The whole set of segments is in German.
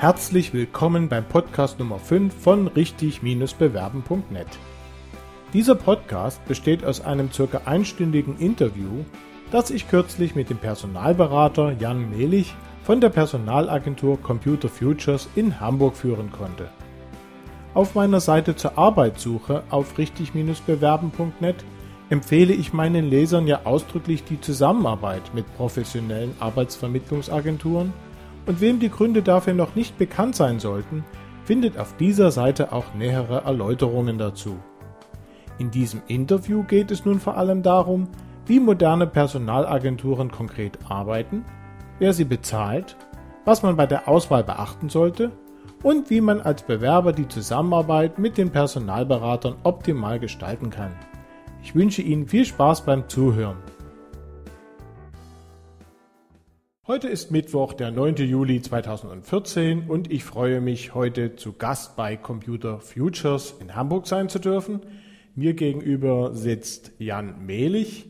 Herzlich willkommen beim Podcast Nummer 5 von richtig-bewerben.net. Dieser Podcast besteht aus einem circa einstündigen Interview, das ich kürzlich mit dem Personalberater Jan Mehlich von der Personalagentur Computer Futures in Hamburg führen konnte. Auf meiner Seite zur Arbeitssuche auf richtig-bewerben.net empfehle ich meinen Lesern ja ausdrücklich die Zusammenarbeit mit professionellen Arbeitsvermittlungsagenturen und wem die Gründe dafür noch nicht bekannt sein sollten, findet auf dieser Seite auch nähere Erläuterungen dazu. In diesem Interview geht es nun vor allem darum, wie moderne Personalagenturen konkret arbeiten, wer sie bezahlt, was man bei der Auswahl beachten sollte und wie man als Bewerber die Zusammenarbeit mit den Personalberatern optimal gestalten kann. Ich wünsche Ihnen viel Spaß beim Zuhören. Heute ist Mittwoch, der 9. Juli 2014 und ich freue mich, heute zu Gast bei Computer Futures in Hamburg sein zu dürfen. Mir gegenüber sitzt Jan Mehlich.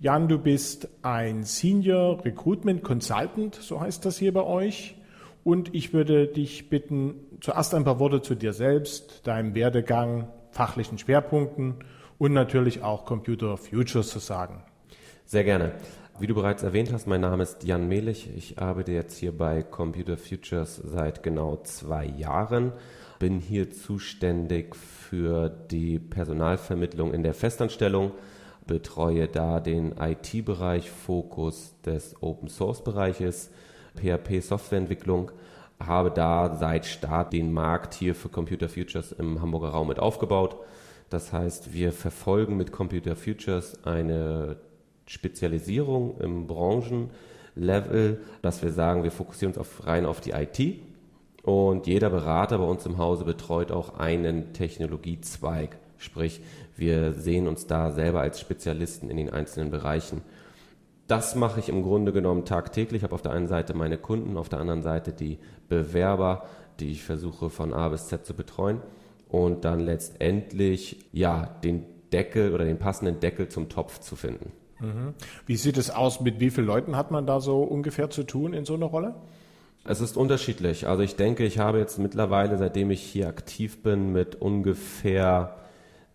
Jan, du bist ein Senior Recruitment Consultant, so heißt das hier bei euch. Und ich würde dich bitten, zuerst ein paar Worte zu dir selbst, deinem Werdegang, fachlichen Schwerpunkten und natürlich auch Computer Futures zu sagen. Sehr gerne. Wie du bereits erwähnt hast, mein Name ist Jan Mehlich. Ich arbeite jetzt hier bei Computer Futures seit genau zwei Jahren. Bin hier zuständig für die Personalvermittlung in der Festanstellung, betreue da den IT-Bereich, Fokus des Open Source Bereiches, PHP Softwareentwicklung, habe da seit Start den Markt hier für Computer Futures im Hamburger Raum mit aufgebaut das heißt, wir verfolgen mit Computer Futures eine Spezialisierung im Branchenlevel, dass wir sagen, wir fokussieren uns auf, rein auf die IT und jeder Berater bei uns im Hause betreut auch einen Technologiezweig. Sprich, wir sehen uns da selber als Spezialisten in den einzelnen Bereichen. Das mache ich im Grunde genommen tagtäglich. Ich habe auf der einen Seite meine Kunden, auf der anderen Seite die Bewerber, die ich versuche von A bis Z zu betreuen und dann letztendlich ja den Deckel oder den passenden Deckel zum Topf zu finden. Wie sieht es aus? Mit wie vielen Leuten hat man da so ungefähr zu tun in so einer Rolle? Es ist unterschiedlich. Also ich denke, ich habe jetzt mittlerweile, seitdem ich hier aktiv bin, mit ungefähr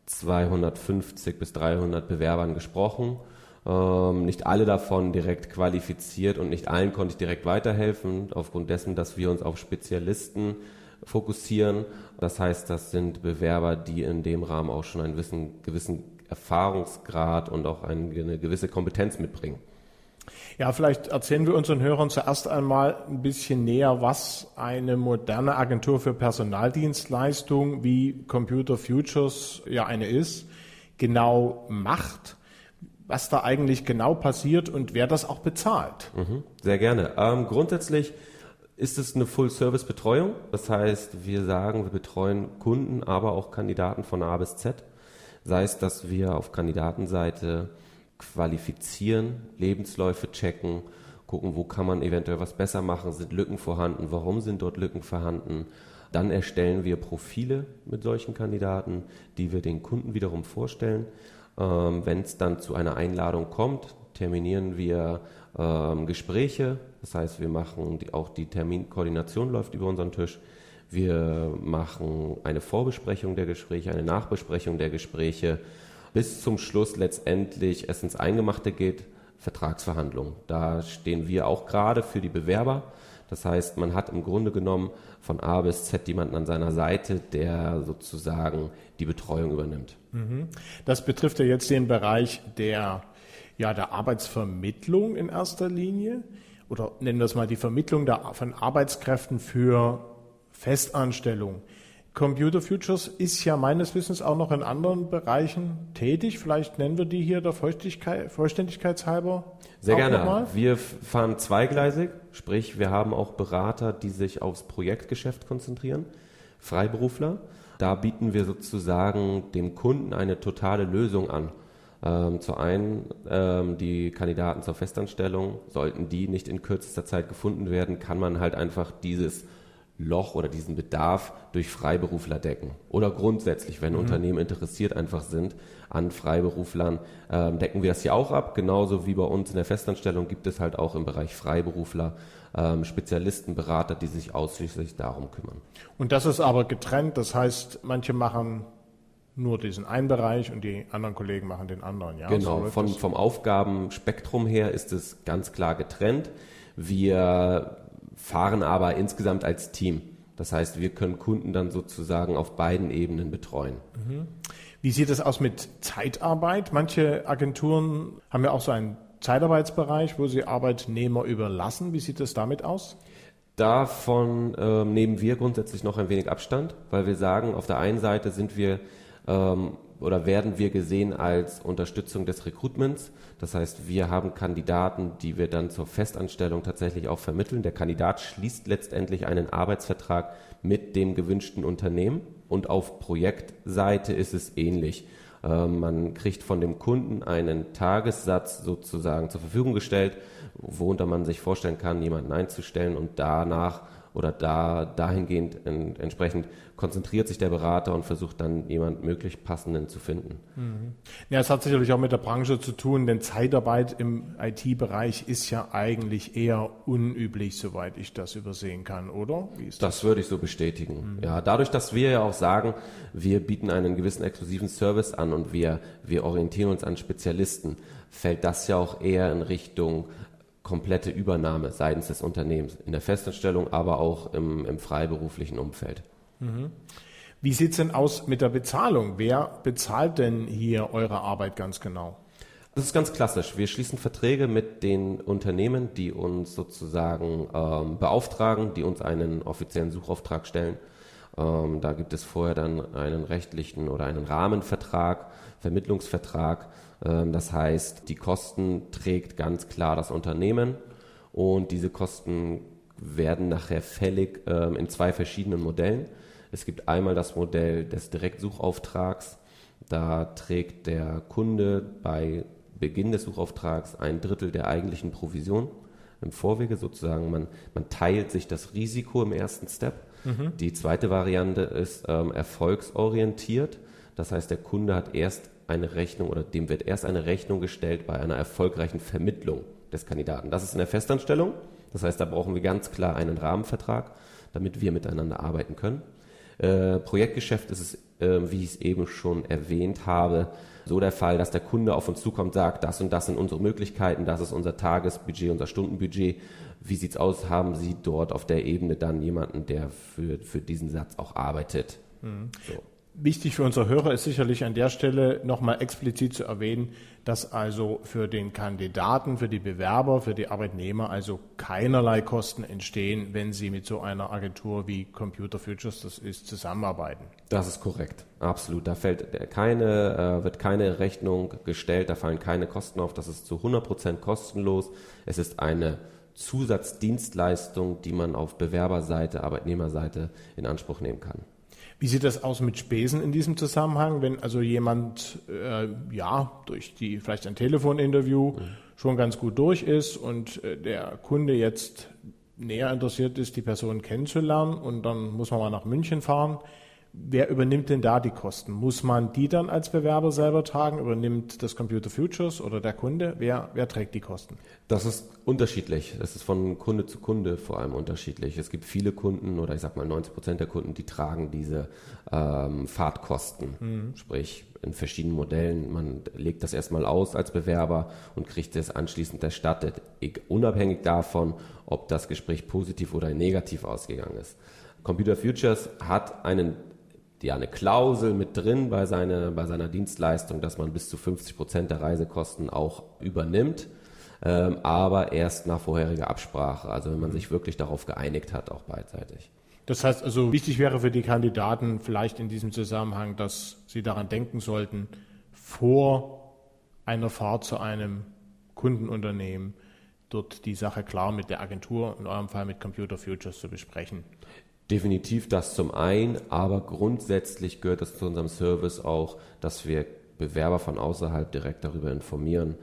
250 bis 300 Bewerbern gesprochen. Ähm, nicht alle davon direkt qualifiziert und nicht allen konnte ich direkt weiterhelfen, aufgrund dessen, dass wir uns auf Spezialisten fokussieren. Das heißt, das sind Bewerber, die in dem Rahmen auch schon einen gewissen, gewissen Erfahrungsgrad und auch eine gewisse Kompetenz mitbringen. Ja, vielleicht erzählen wir unseren Hörern zuerst einmal ein bisschen näher, was eine moderne Agentur für Personaldienstleistung wie Computer Futures ja eine ist, genau macht, was da eigentlich genau passiert und wer das auch bezahlt. Mhm, sehr gerne. Ähm, grundsätzlich ist es eine Full-Service-Betreuung. Das heißt, wir sagen, wir betreuen Kunden, aber auch Kandidaten von A bis Z. Sei es, dass wir auf Kandidatenseite qualifizieren, Lebensläufe checken, gucken, wo kann man eventuell was besser machen, sind Lücken vorhanden, warum sind dort Lücken vorhanden. Dann erstellen wir Profile mit solchen Kandidaten, die wir den Kunden wiederum vorstellen. Ähm, Wenn es dann zu einer Einladung kommt, terminieren wir ähm, Gespräche. Das heißt, wir machen die, auch die Terminkoordination läuft über unseren Tisch. Wir machen eine Vorbesprechung der Gespräche, eine Nachbesprechung der Gespräche, bis zum Schluss letztendlich es ins Eingemachte geht, Vertragsverhandlungen. Da stehen wir auch gerade für die Bewerber. Das heißt, man hat im Grunde genommen von A bis Z jemanden an seiner Seite, der sozusagen die Betreuung übernimmt. Mhm. Das betrifft ja jetzt den Bereich der ja, der Arbeitsvermittlung in erster Linie oder nennen wir es mal die Vermittlung der, von Arbeitskräften für Festanstellung. Computer Futures ist ja meines Wissens auch noch in anderen Bereichen tätig. Vielleicht nennen wir die hier der Vollständigkeitshalber. Sehr gerne. Wir fahren zweigleisig, sprich wir haben auch Berater, die sich aufs Projektgeschäft konzentrieren, Freiberufler. Da bieten wir sozusagen dem Kunden eine totale Lösung an. Ähm, zu einen ähm, die Kandidaten zur Festanstellung, sollten die nicht in kürzester Zeit gefunden werden, kann man halt einfach dieses Loch oder diesen Bedarf durch Freiberufler decken. Oder grundsätzlich, wenn mhm. Unternehmen interessiert einfach sind an Freiberuflern, ähm, decken wir das hier auch ab. Genauso wie bei uns in der Festanstellung gibt es halt auch im Bereich Freiberufler ähm, Spezialisten, Berater, die sich ausschließlich darum kümmern. Und das ist aber getrennt, das heißt, manche machen nur diesen einen Bereich und die anderen Kollegen machen den anderen. Ja? Genau, so von, vom Aufgabenspektrum her ist es ganz klar getrennt. Wir fahren aber insgesamt als Team. Das heißt, wir können Kunden dann sozusagen auf beiden Ebenen betreuen. Wie sieht es aus mit Zeitarbeit? Manche Agenturen haben ja auch so einen Zeitarbeitsbereich, wo sie Arbeitnehmer überlassen. Wie sieht es damit aus? Davon äh, nehmen wir grundsätzlich noch ein wenig Abstand, weil wir sagen, auf der einen Seite sind wir ähm, oder werden wir gesehen als Unterstützung des Recruitments. Das heißt, wir haben Kandidaten, die wir dann zur Festanstellung tatsächlich auch vermitteln. Der Kandidat schließt letztendlich einen Arbeitsvertrag mit dem gewünschten Unternehmen und auf Projektseite ist es ähnlich. Ähm, man kriegt von dem Kunden einen Tagessatz sozusagen zur Verfügung gestellt, worunter man sich vorstellen kann, jemanden einzustellen und danach oder da dahingehend en, entsprechend konzentriert sich der Berater und versucht dann jemand möglichst passenden zu finden. Mhm. Ja, es hat sicherlich auch mit der Branche zu tun, denn Zeitarbeit im IT-Bereich ist ja eigentlich eher unüblich, soweit ich das übersehen kann, oder? das? das würde ich so bestätigen. Mhm. Ja, dadurch, dass wir ja auch sagen, wir bieten einen gewissen exklusiven Service an und wir, wir orientieren uns an Spezialisten, fällt das ja auch eher in Richtung komplette Übernahme seitens des Unternehmens, in der Festanstellung, aber auch im, im freiberuflichen Umfeld. Mhm. Wie sieht es denn aus mit der Bezahlung? Wer bezahlt denn hier eure Arbeit ganz genau? Das ist ganz klassisch. Wir schließen Verträge mit den Unternehmen, die uns sozusagen ähm, beauftragen, die uns einen offiziellen Suchauftrag stellen. Ähm, da gibt es vorher dann einen rechtlichen oder einen Rahmenvertrag, Vermittlungsvertrag, das heißt, die Kosten trägt ganz klar das Unternehmen und diese Kosten werden nachher fällig ähm, in zwei verschiedenen Modellen. Es gibt einmal das Modell des Direktsuchauftrags. Da trägt der Kunde bei Beginn des Suchauftrags ein Drittel der eigentlichen Provision im Vorwege sozusagen. Man, man teilt sich das Risiko im ersten Step. Mhm. Die zweite Variante ist ähm, erfolgsorientiert. Das heißt, der Kunde hat erst eine Rechnung oder dem wird erst eine Rechnung gestellt bei einer erfolgreichen Vermittlung des Kandidaten. Das ist in der Festanstellung. Das heißt, da brauchen wir ganz klar einen Rahmenvertrag, damit wir miteinander arbeiten können. Äh, Projektgeschäft ist es, äh, wie ich es eben schon erwähnt habe, so der Fall, dass der Kunde auf uns zukommt, sagt, das und das sind unsere Möglichkeiten, das ist unser Tagesbudget, unser Stundenbudget. Wie sieht's aus? Haben Sie dort auf der Ebene dann jemanden, der für, für diesen Satz auch arbeitet? Mhm. So. Wichtig für unsere Hörer ist sicherlich an der Stelle nochmal explizit zu erwähnen, dass also für den Kandidaten, für die Bewerber, für die Arbeitnehmer also keinerlei Kosten entstehen, wenn sie mit so einer Agentur wie Computer Futures das ist zusammenarbeiten. Das ist korrekt, absolut. Da fällt keine, äh, wird keine Rechnung gestellt, da fallen keine Kosten auf. Das ist zu 100 Prozent kostenlos. Es ist eine Zusatzdienstleistung, die man auf Bewerberseite, Arbeitnehmerseite in Anspruch nehmen kann. Wie sieht das aus mit Spesen in diesem Zusammenhang, wenn also jemand äh, ja durch die vielleicht ein Telefoninterview mhm. schon ganz gut durch ist und äh, der Kunde jetzt näher interessiert ist, die Person kennenzulernen und dann muss man mal nach München fahren. Wer übernimmt denn da die Kosten? Muss man die dann als Bewerber selber tragen? Übernimmt das Computer Futures oder der Kunde? Wer, wer trägt die Kosten? Das ist unterschiedlich. Das ist von Kunde zu Kunde vor allem unterschiedlich. Es gibt viele Kunden oder ich sag mal 90 Prozent der Kunden, die tragen diese ähm, Fahrtkosten. Mhm. Sprich, in verschiedenen Modellen. Man legt das erstmal aus als Bewerber und kriegt es anschließend erstattet, unabhängig davon, ob das Gespräch positiv oder negativ ausgegangen ist. Computer Futures hat einen ja eine Klausel mit drin bei, seine, bei seiner Dienstleistung, dass man bis zu 50 Prozent der Reisekosten auch übernimmt, ähm, aber erst nach vorheriger Absprache, also wenn man sich wirklich darauf geeinigt hat, auch beidseitig. Das heißt also, wichtig wäre für die Kandidaten vielleicht in diesem Zusammenhang, dass sie daran denken sollten, vor einer Fahrt zu einem Kundenunternehmen dort die Sache klar mit der Agentur, in eurem Fall mit Computer Futures zu besprechen. Definitiv das zum einen, aber grundsätzlich gehört es zu unserem Service auch, dass wir Bewerber von außerhalb direkt darüber informieren,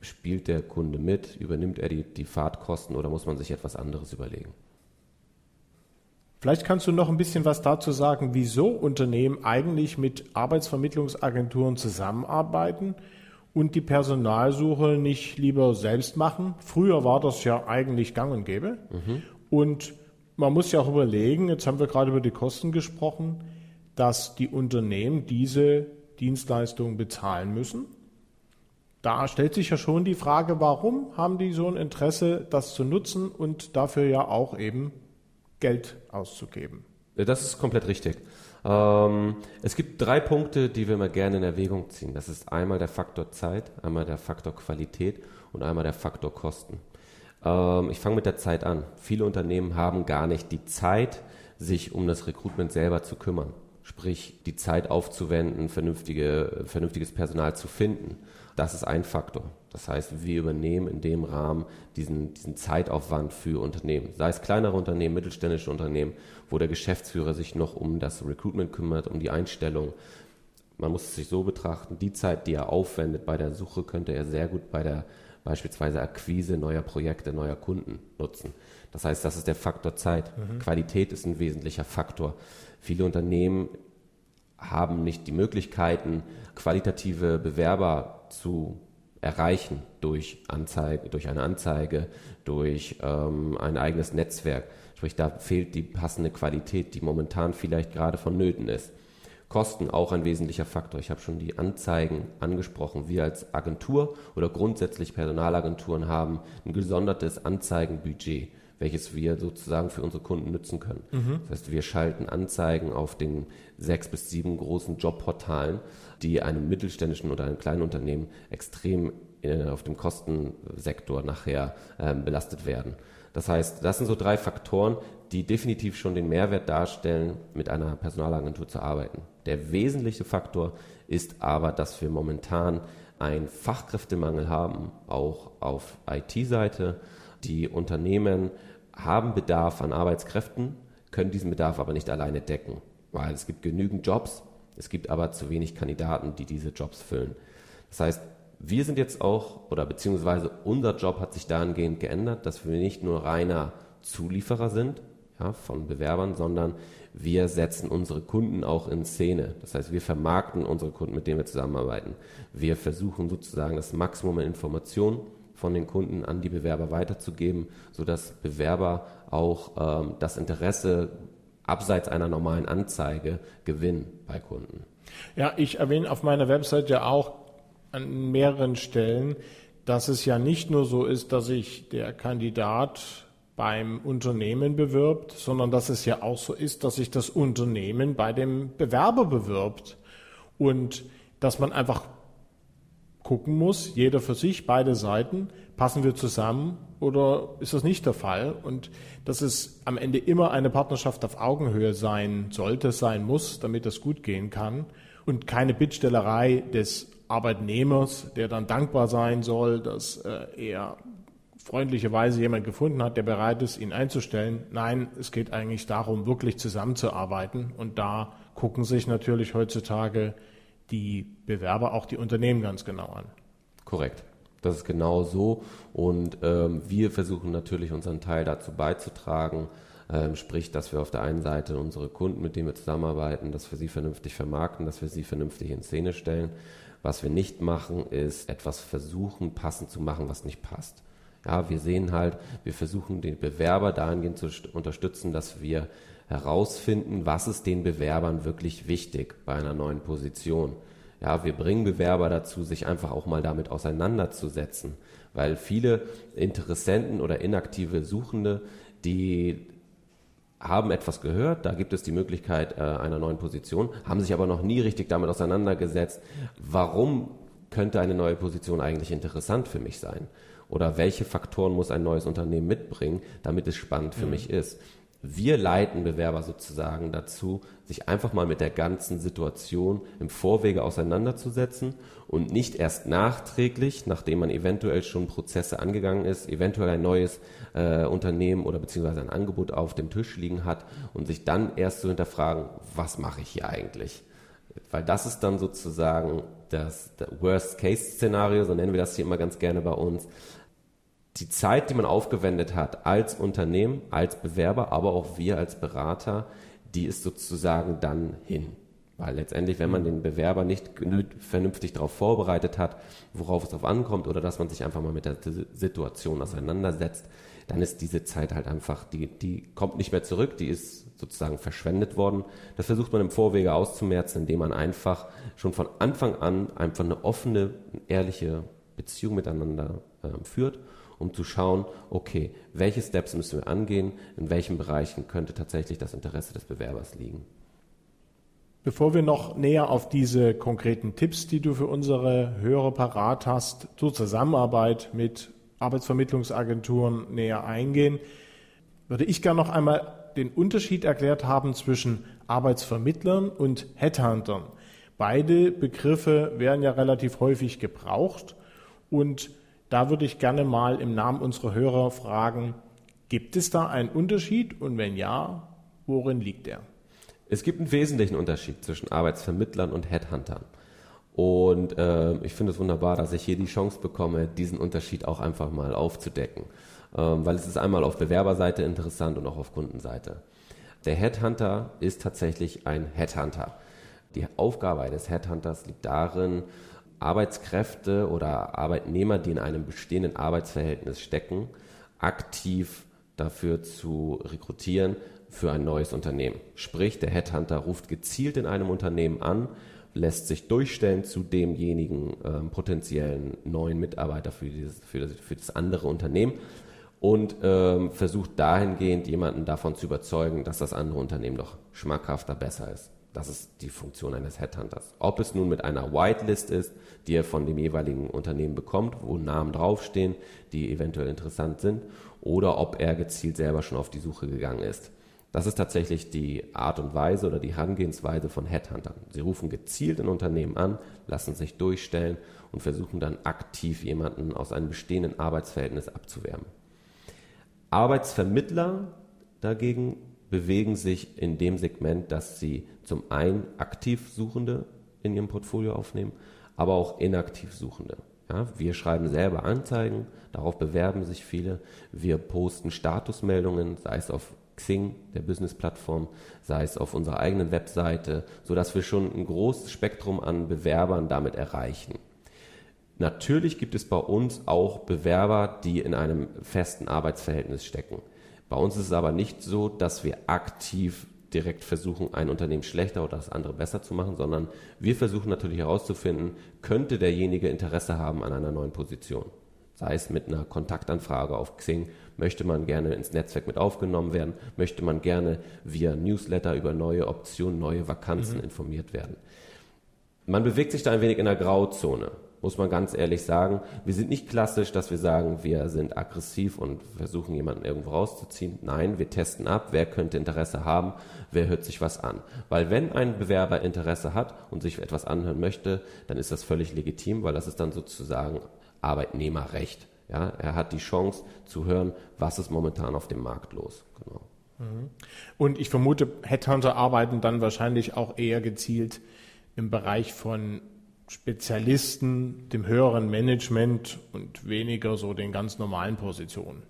spielt der Kunde mit, übernimmt er die, die Fahrtkosten oder muss man sich etwas anderes überlegen. Vielleicht kannst du noch ein bisschen was dazu sagen, wieso Unternehmen eigentlich mit Arbeitsvermittlungsagenturen zusammenarbeiten und die Personalsuche nicht lieber selbst machen. Früher war das ja eigentlich gang und gäbe. Mhm. Und man muss ja auch überlegen, jetzt haben wir gerade über die Kosten gesprochen, dass die Unternehmen diese Dienstleistungen bezahlen müssen. Da stellt sich ja schon die Frage, warum haben die so ein Interesse, das zu nutzen und dafür ja auch eben Geld auszugeben. Das ist komplett richtig. Ähm, es gibt drei Punkte, die wir mal gerne in Erwägung ziehen. Das ist einmal der Faktor Zeit, einmal der Faktor Qualität und einmal der Faktor Kosten. Ähm, ich fange mit der Zeit an. Viele Unternehmen haben gar nicht die Zeit, sich um das Recruitment selber zu kümmern. Sprich, die Zeit aufzuwenden, vernünftige, vernünftiges Personal zu finden. Das ist ein Faktor. Das heißt, wir übernehmen in dem Rahmen diesen, diesen Zeitaufwand für Unternehmen. Sei es kleinere Unternehmen, mittelständische Unternehmen, wo der Geschäftsführer sich noch um das Recruitment kümmert, um die Einstellung. Man muss es sich so betrachten, die Zeit, die er aufwendet bei der Suche, könnte er sehr gut bei der beispielsweise Akquise neuer Projekte, neuer Kunden nutzen. Das heißt, das ist der Faktor Zeit. Mhm. Qualität ist ein wesentlicher Faktor. Viele Unternehmen haben nicht die Möglichkeiten, qualitative Bewerber zu erreichen durch Anzeige, durch eine Anzeige, durch ähm, ein eigenes Netzwerk. Sprich, da fehlt die passende Qualität, die momentan vielleicht gerade vonnöten ist. Kosten auch ein wesentlicher Faktor. Ich habe schon die Anzeigen angesprochen. Wir als Agentur oder grundsätzlich Personalagenturen haben ein gesondertes Anzeigenbudget, welches wir sozusagen für unsere Kunden nutzen können. Mhm. Das heißt, wir schalten Anzeigen auf den sechs bis sieben großen Jobportalen die einem mittelständischen oder einem kleinen Unternehmen extrem äh, auf dem Kostensektor nachher ähm, belastet werden. Das heißt, das sind so drei Faktoren, die definitiv schon den Mehrwert darstellen, mit einer Personalagentur zu arbeiten. Der wesentliche Faktor ist aber, dass wir momentan einen Fachkräftemangel haben, auch auf IT-Seite. Die Unternehmen haben Bedarf an Arbeitskräften, können diesen Bedarf aber nicht alleine decken, weil es gibt genügend Jobs, es gibt aber zu wenig Kandidaten, die diese Jobs füllen. Das heißt, wir sind jetzt auch, oder beziehungsweise unser Job hat sich dahingehend geändert, dass wir nicht nur reiner Zulieferer sind ja, von Bewerbern, sondern wir setzen unsere Kunden auch in Szene. Das heißt, wir vermarkten unsere Kunden, mit denen wir zusammenarbeiten. Wir versuchen sozusagen das Maximum an Informationen von den Kunden an die Bewerber weiterzugeben, sodass Bewerber auch ähm, das Interesse abseits einer normalen Anzeige Gewinn bei Kunden. Ja, ich erwähne auf meiner Website ja auch an mehreren Stellen, dass es ja nicht nur so ist, dass sich der Kandidat beim Unternehmen bewirbt, sondern dass es ja auch so ist, dass sich das Unternehmen bei dem Bewerber bewirbt und dass man einfach gucken muss, jeder für sich, beide Seiten, passen wir zusammen oder ist das nicht der Fall? Und dass es am Ende immer eine Partnerschaft auf Augenhöhe sein sollte, sein muss, damit das gut gehen kann und keine Bittstellerei des Arbeitnehmers, der dann dankbar sein soll, dass äh, er freundlicherweise jemand gefunden hat, der bereit ist, ihn einzustellen. Nein, es geht eigentlich darum, wirklich zusammenzuarbeiten. Und da gucken sich natürlich heutzutage die Bewerber auch die Unternehmen ganz genau an. Korrekt. Das ist genau so. Und ähm, wir versuchen natürlich unseren Teil dazu beizutragen, ähm, sprich, dass wir auf der einen Seite unsere Kunden, mit denen wir zusammenarbeiten, dass wir sie vernünftig vermarkten, dass wir sie vernünftig in Szene stellen. Was wir nicht machen, ist etwas versuchen, passend zu machen, was nicht passt. Ja, wir sehen halt, wir versuchen den Bewerber dahingehend zu unterstützen, dass wir herausfinden, was ist den Bewerbern wirklich wichtig bei einer neuen Position. Ja, wir bringen Bewerber dazu, sich einfach auch mal damit auseinanderzusetzen, weil viele Interessenten oder inaktive Suchende, die haben etwas gehört, da gibt es die Möglichkeit äh, einer neuen Position, haben sich aber noch nie richtig damit auseinandergesetzt, warum könnte eine neue Position eigentlich interessant für mich sein? Oder welche Faktoren muss ein neues Unternehmen mitbringen, damit es spannend für mhm. mich ist? wir leiten Bewerber sozusagen dazu, sich einfach mal mit der ganzen Situation im Vorwege auseinanderzusetzen und nicht erst nachträglich, nachdem man eventuell schon Prozesse angegangen ist, eventuell ein neues äh, Unternehmen oder beziehungsweise ein Angebot auf dem Tisch liegen hat und sich dann erst zu hinterfragen, was mache ich hier eigentlich? Weil das ist dann sozusagen das, das Worst-Case-Szenario, so nennen wir das hier immer ganz gerne bei uns, die Zeit, die man aufgewendet hat als Unternehmen, als Bewerber, aber auch wir als Berater, die ist sozusagen dann hin. Weil letztendlich, wenn man den Bewerber nicht vernünftig darauf vorbereitet hat, worauf es darauf ankommt, oder dass man sich einfach mal mit der Situation auseinandersetzt, dann ist diese Zeit halt einfach, die, die kommt nicht mehr zurück, die ist sozusagen verschwendet worden. Das versucht man im Vorwege auszumerzen, indem man einfach schon von Anfang an einfach eine offene, ehrliche Beziehung miteinander äh, führt, um zu schauen, okay, welche Steps müssen wir angehen, in welchen Bereichen könnte tatsächlich das Interesse des Bewerbers liegen. Bevor wir noch näher auf diese konkreten Tipps, die du für unsere Hörer parat hast, zur Zusammenarbeit mit Arbeitsvermittlungsagenturen näher eingehen, würde ich gerne noch einmal den Unterschied erklärt haben zwischen Arbeitsvermittlern und Headhuntern. Beide Begriffe werden ja relativ häufig gebraucht und da würde ich gerne mal im Namen unserer Hörer fragen, gibt es da einen Unterschied und wenn ja, worin liegt er? Es gibt einen wesentlichen Unterschied zwischen Arbeitsvermittlern und Headhuntern. Und äh, ich finde es wunderbar, dass ich hier die Chance bekomme, diesen Unterschied auch einfach mal aufzudecken. Ähm, weil es ist einmal auf Bewerberseite interessant und auch auf Kundenseite. Der Headhunter ist tatsächlich ein Headhunter. Die Aufgabe eines Headhunters liegt darin, Arbeitskräfte oder Arbeitnehmer, die in einem bestehenden Arbeitsverhältnis stecken, aktiv dafür zu rekrutieren, für ein neues Unternehmen. Sprich, der Headhunter ruft gezielt in einem Unternehmen an, lässt sich durchstellen zu demjenigen ähm, potenziellen neuen Mitarbeiter für, dieses, für, das, für das andere Unternehmen und ähm, versucht dahingehend jemanden davon zu überzeugen, dass das andere Unternehmen doch schmackhafter, besser ist. Das ist die Funktion eines Headhunters. Ob es nun mit einer Whitelist ist, die er von dem jeweiligen Unternehmen bekommt, wo Namen draufstehen, die eventuell interessant sind, oder ob er gezielt selber schon auf die Suche gegangen ist. Das ist tatsächlich die Art und Weise oder die Herangehensweise von Headhuntern. Sie rufen gezielt ein Unternehmen an, lassen sich durchstellen und versuchen dann aktiv jemanden aus einem bestehenden Arbeitsverhältnis abzuwärmen. Arbeitsvermittler dagegen bewegen sich in dem Segment, dass sie zum einen aktiv Suchende in ihrem Portfolio aufnehmen, aber auch inaktiv Suchende. Ja, wir schreiben selber Anzeigen, darauf bewerben sich viele. Wir posten Statusmeldungen, sei es auf Xing, der Business-Plattform, sei es auf unserer eigenen Webseite, sodass wir schon ein großes Spektrum an Bewerbern damit erreichen. Natürlich gibt es bei uns auch Bewerber, die in einem festen Arbeitsverhältnis stecken. Bei uns ist es aber nicht so, dass wir aktiv direkt versuchen, ein Unternehmen schlechter oder das andere besser zu machen, sondern wir versuchen natürlich herauszufinden, könnte derjenige Interesse haben an einer neuen Position sei es mit einer Kontaktanfrage auf Xing, möchte man gerne ins Netzwerk mit aufgenommen werden, möchte man gerne via Newsletter über neue Optionen, neue Vakanzen mhm. informiert werden. Man bewegt sich da ein wenig in der Grauzone, muss man ganz ehrlich sagen. Wir sind nicht klassisch, dass wir sagen, wir sind aggressiv und versuchen jemanden irgendwo rauszuziehen. Nein, wir testen ab, wer könnte Interesse haben, wer hört sich was an. Weil wenn ein Bewerber Interesse hat und sich etwas anhören möchte, dann ist das völlig legitim, weil das ist dann sozusagen Arbeitnehmerrecht. Ja, er hat die Chance zu hören, was ist momentan auf dem Markt los. Genau. Mhm. Und ich vermute, Headhunter arbeiten dann wahrscheinlich auch eher gezielt im Bereich von Spezialisten, dem höheren Management und weniger so den ganz normalen Positionen.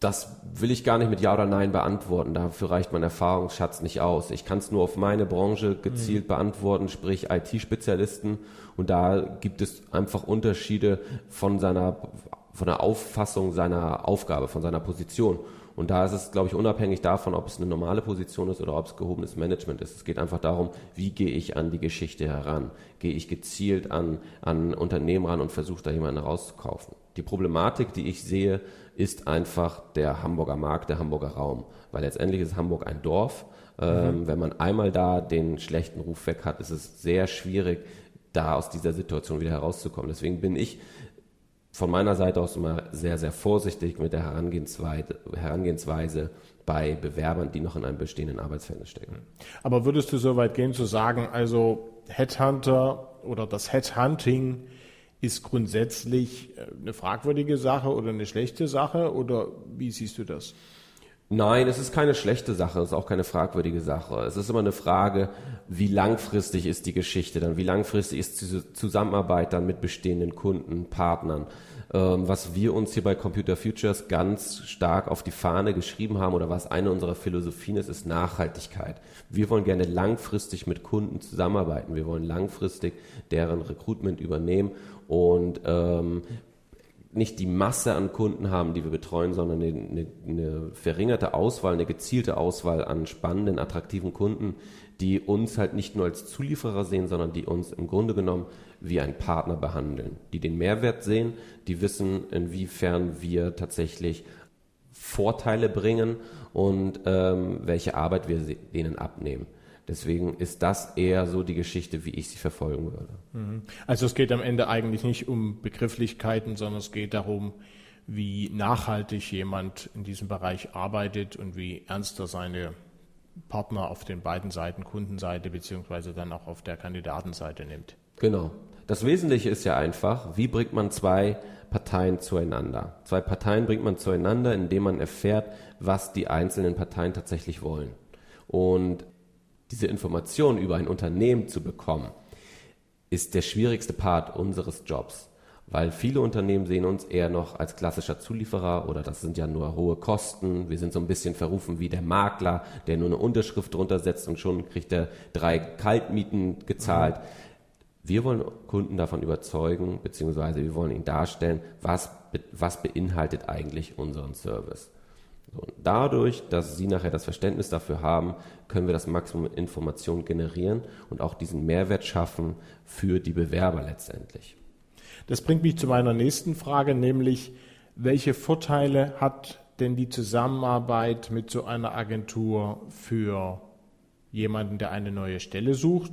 Das will ich gar nicht mit Ja oder Nein beantworten. Dafür reicht mein Erfahrungsschatz nicht aus. Ich kann es nur auf meine Branche gezielt mhm. beantworten, sprich IT-Spezialisten. Und da gibt es einfach Unterschiede von seiner, von der Auffassung seiner Aufgabe, von seiner Position. Und da ist es, glaube ich, unabhängig davon, ob es eine normale Position ist oder ob es gehobenes Management ist. Es geht einfach darum, wie gehe ich an die Geschichte heran? Gehe ich gezielt an, an Unternehmen ran und versuche da jemanden rauszukaufen? Die Problematik, die ich sehe, ist einfach der Hamburger Markt, der Hamburger Raum. Weil letztendlich ist Hamburg ein Dorf. Ähm, mhm. Wenn man einmal da den schlechten Ruf weg hat, ist es sehr schwierig, da aus dieser Situation wieder herauszukommen. Deswegen bin ich von meiner Seite aus immer sehr, sehr vorsichtig mit der Herangehensweise, bei Bewerbern, die noch in einem bestehenden Arbeitsverhältnis stecken. Aber würdest du so weit gehen zu sagen, also Headhunter oder das Headhunting ist grundsätzlich äh, eine fragwürdige Sache oder eine schlechte Sache oder wie siehst du das? Nein, es ist keine schlechte Sache, es ist auch keine fragwürdige Sache. Es ist immer eine Frage, wie langfristig ist die Geschichte dann, wie langfristig ist diese Zusammenarbeit dann mit bestehenden Kunden, Partnern. Ähm, was wir uns hier bei Computer Futures ganz stark auf die Fahne geschrieben haben oder was eine unserer Philosophien ist, ist Nachhaltigkeit. Wir wollen gerne langfristig mit Kunden zusammenarbeiten. Wir wollen langfristig deren Recruitment übernehmen und ähm, nicht die Masse an Kunden haben, die wir betreuen, sondern eine, eine, eine, verringerte Auswahl, eine gezielte Auswahl an spannenden, attraktiven Kunden, die uns halt nicht nur als Zulieferer sehen, sondern die uns im Grunde genommen wie ein Partner behandeln, die den Mehrwert sehen, die wissen, inwiefern wir tatsächlich Vorteile bringen und ähm, welche Arbeit wir denen abnehmen. Deswegen ist das eher so die Geschichte, wie ich sie verfolgen würde. Mhm. Also es geht am Ende eigentlich nicht um Begrifflichkeiten, sondern es geht darum, wie nachhaltig jemand in diesem Bereich arbeitet und wie ernst er seine Partner auf den beiden Seiten, Kundenseite beziehungsweise dann auch auf der Kandidatenseite nimmt. Genau. Das Wesentliche ist ja einfach, wie bringt man zwei Parteien zueinander? Zwei Parteien bringt man zueinander, indem man erfährt, was die einzelnen Parteien tatsächlich wollen. Und diese Information über ein Unternehmen zu bekommen, ist der schwierigste Part unseres Jobs. Weil viele Unternehmen sehen uns eher noch als klassischer Zulieferer oder das sind ja nur hohe Kosten. Wir sind so ein bisschen verrufen wie der Makler, der nur eine Unterschrift drunter setzt und schon kriegt er drei Kaltmieten gezahlt. Mhm. Wir wollen Kunden davon überzeugen, beziehungsweise wir wollen ihnen darstellen, was, was beinhaltet eigentlich unseren Service. So, dadurch, dass Sie nachher das Verständnis dafür haben, können wir das Maximum Information generieren und auch diesen Mehrwert schaffen für die Bewerber letztendlich. Das bringt mich zu meiner nächsten Frage, nämlich welche Vorteile hat denn die Zusammenarbeit mit so einer Agentur für jemanden, der eine neue Stelle sucht?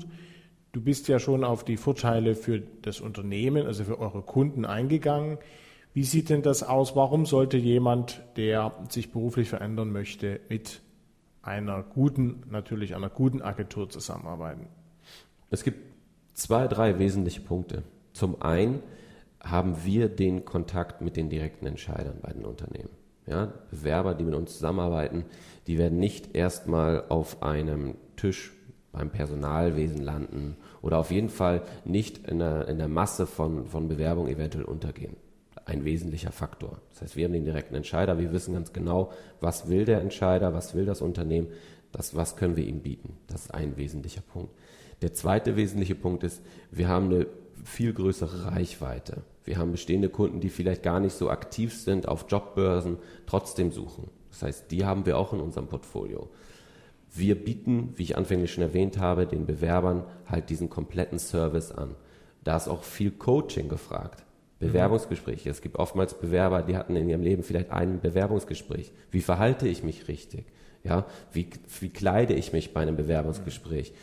Du bist ja schon auf die Vorteile für das Unternehmen, also für eure Kunden eingegangen. Wie sieht denn das aus? Warum sollte jemand, der sich beruflich verändern möchte, mit einer guten, natürlich einer guten Agentur zusammenarbeiten? Es gibt zwei, drei wesentliche Punkte. Zum einen haben wir den Kontakt mit den direkten Entscheidern bei den Unternehmen. Ja, Bewerber, die mit uns zusammenarbeiten, die werden nicht erstmal auf einem Tisch beim Personalwesen landen oder auf jeden Fall nicht in der, in der Masse von, von Bewerbungen eventuell untergehen ein wesentlicher Faktor. Das heißt, wir haben den direkten Entscheider, wir wissen ganz genau, was will der Entscheider, was will das Unternehmen, das, was können wir ihm bieten. Das ist ein wesentlicher Punkt. Der zweite wesentliche Punkt ist, wir haben eine viel größere Reichweite. Wir haben bestehende Kunden, die vielleicht gar nicht so aktiv sind auf Jobbörsen, trotzdem suchen. Das heißt, die haben wir auch in unserem Portfolio. Wir bieten, wie ich anfänglich schon erwähnt habe, den Bewerbern halt diesen kompletten Service an. Da ist auch viel Coaching gefragt. Bewerbungsgespräche. Es gibt oftmals Bewerber, die hatten in ihrem Leben vielleicht ein Bewerbungsgespräch. Wie verhalte ich mich richtig? Ja, wie, wie kleide ich mich bei einem Bewerbungsgespräch?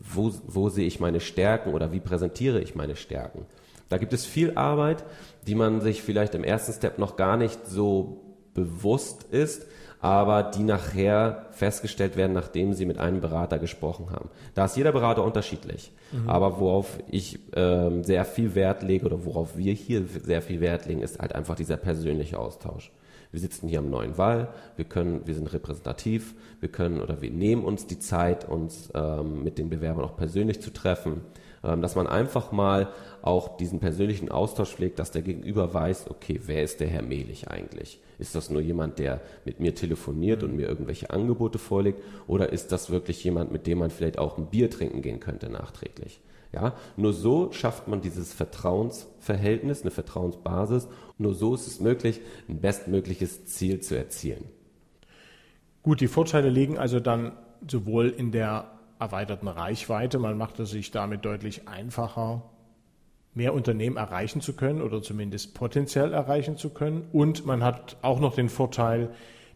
Wo, wo sehe ich meine Stärken oder wie präsentiere ich meine Stärken? Da gibt es viel Arbeit, die man sich vielleicht im ersten Step noch gar nicht so bewusst ist, aber die nachher festgestellt werden, nachdem sie mit einem Berater gesprochen haben. Da ist jeder Berater unterschiedlich. Mhm. Aber worauf ich ähm, sehr viel Wert lege oder worauf wir hier sehr viel Wert legen, ist halt einfach dieser persönliche Austausch. Wir sitzen hier am neuen Wall, wir können, wir sind repräsentativ, wir können oder wir nehmen uns die Zeit, uns ähm, mit den Bewerbern auch persönlich zu treffen, dass man einfach mal auch diesen persönlichen Austausch pflegt, dass der Gegenüber weiß, okay, wer ist der Herr Mehlich eigentlich? Ist das nur jemand, der mit mir telefoniert und mir irgendwelche Angebote vorlegt? Oder ist das wirklich jemand, mit dem man vielleicht auch ein Bier trinken gehen könnte nachträglich? Ja, nur so schafft man dieses Vertrauensverhältnis, eine Vertrauensbasis. Nur so ist es möglich, ein bestmögliches Ziel zu erzielen. Gut, die Vorteile liegen also dann sowohl in der erweiterten Reichweite, man macht es sich damit deutlich einfacher, mehr Unternehmen erreichen zu können oder zumindest potenziell erreichen zu können. Und man hat auch noch den Vorteil,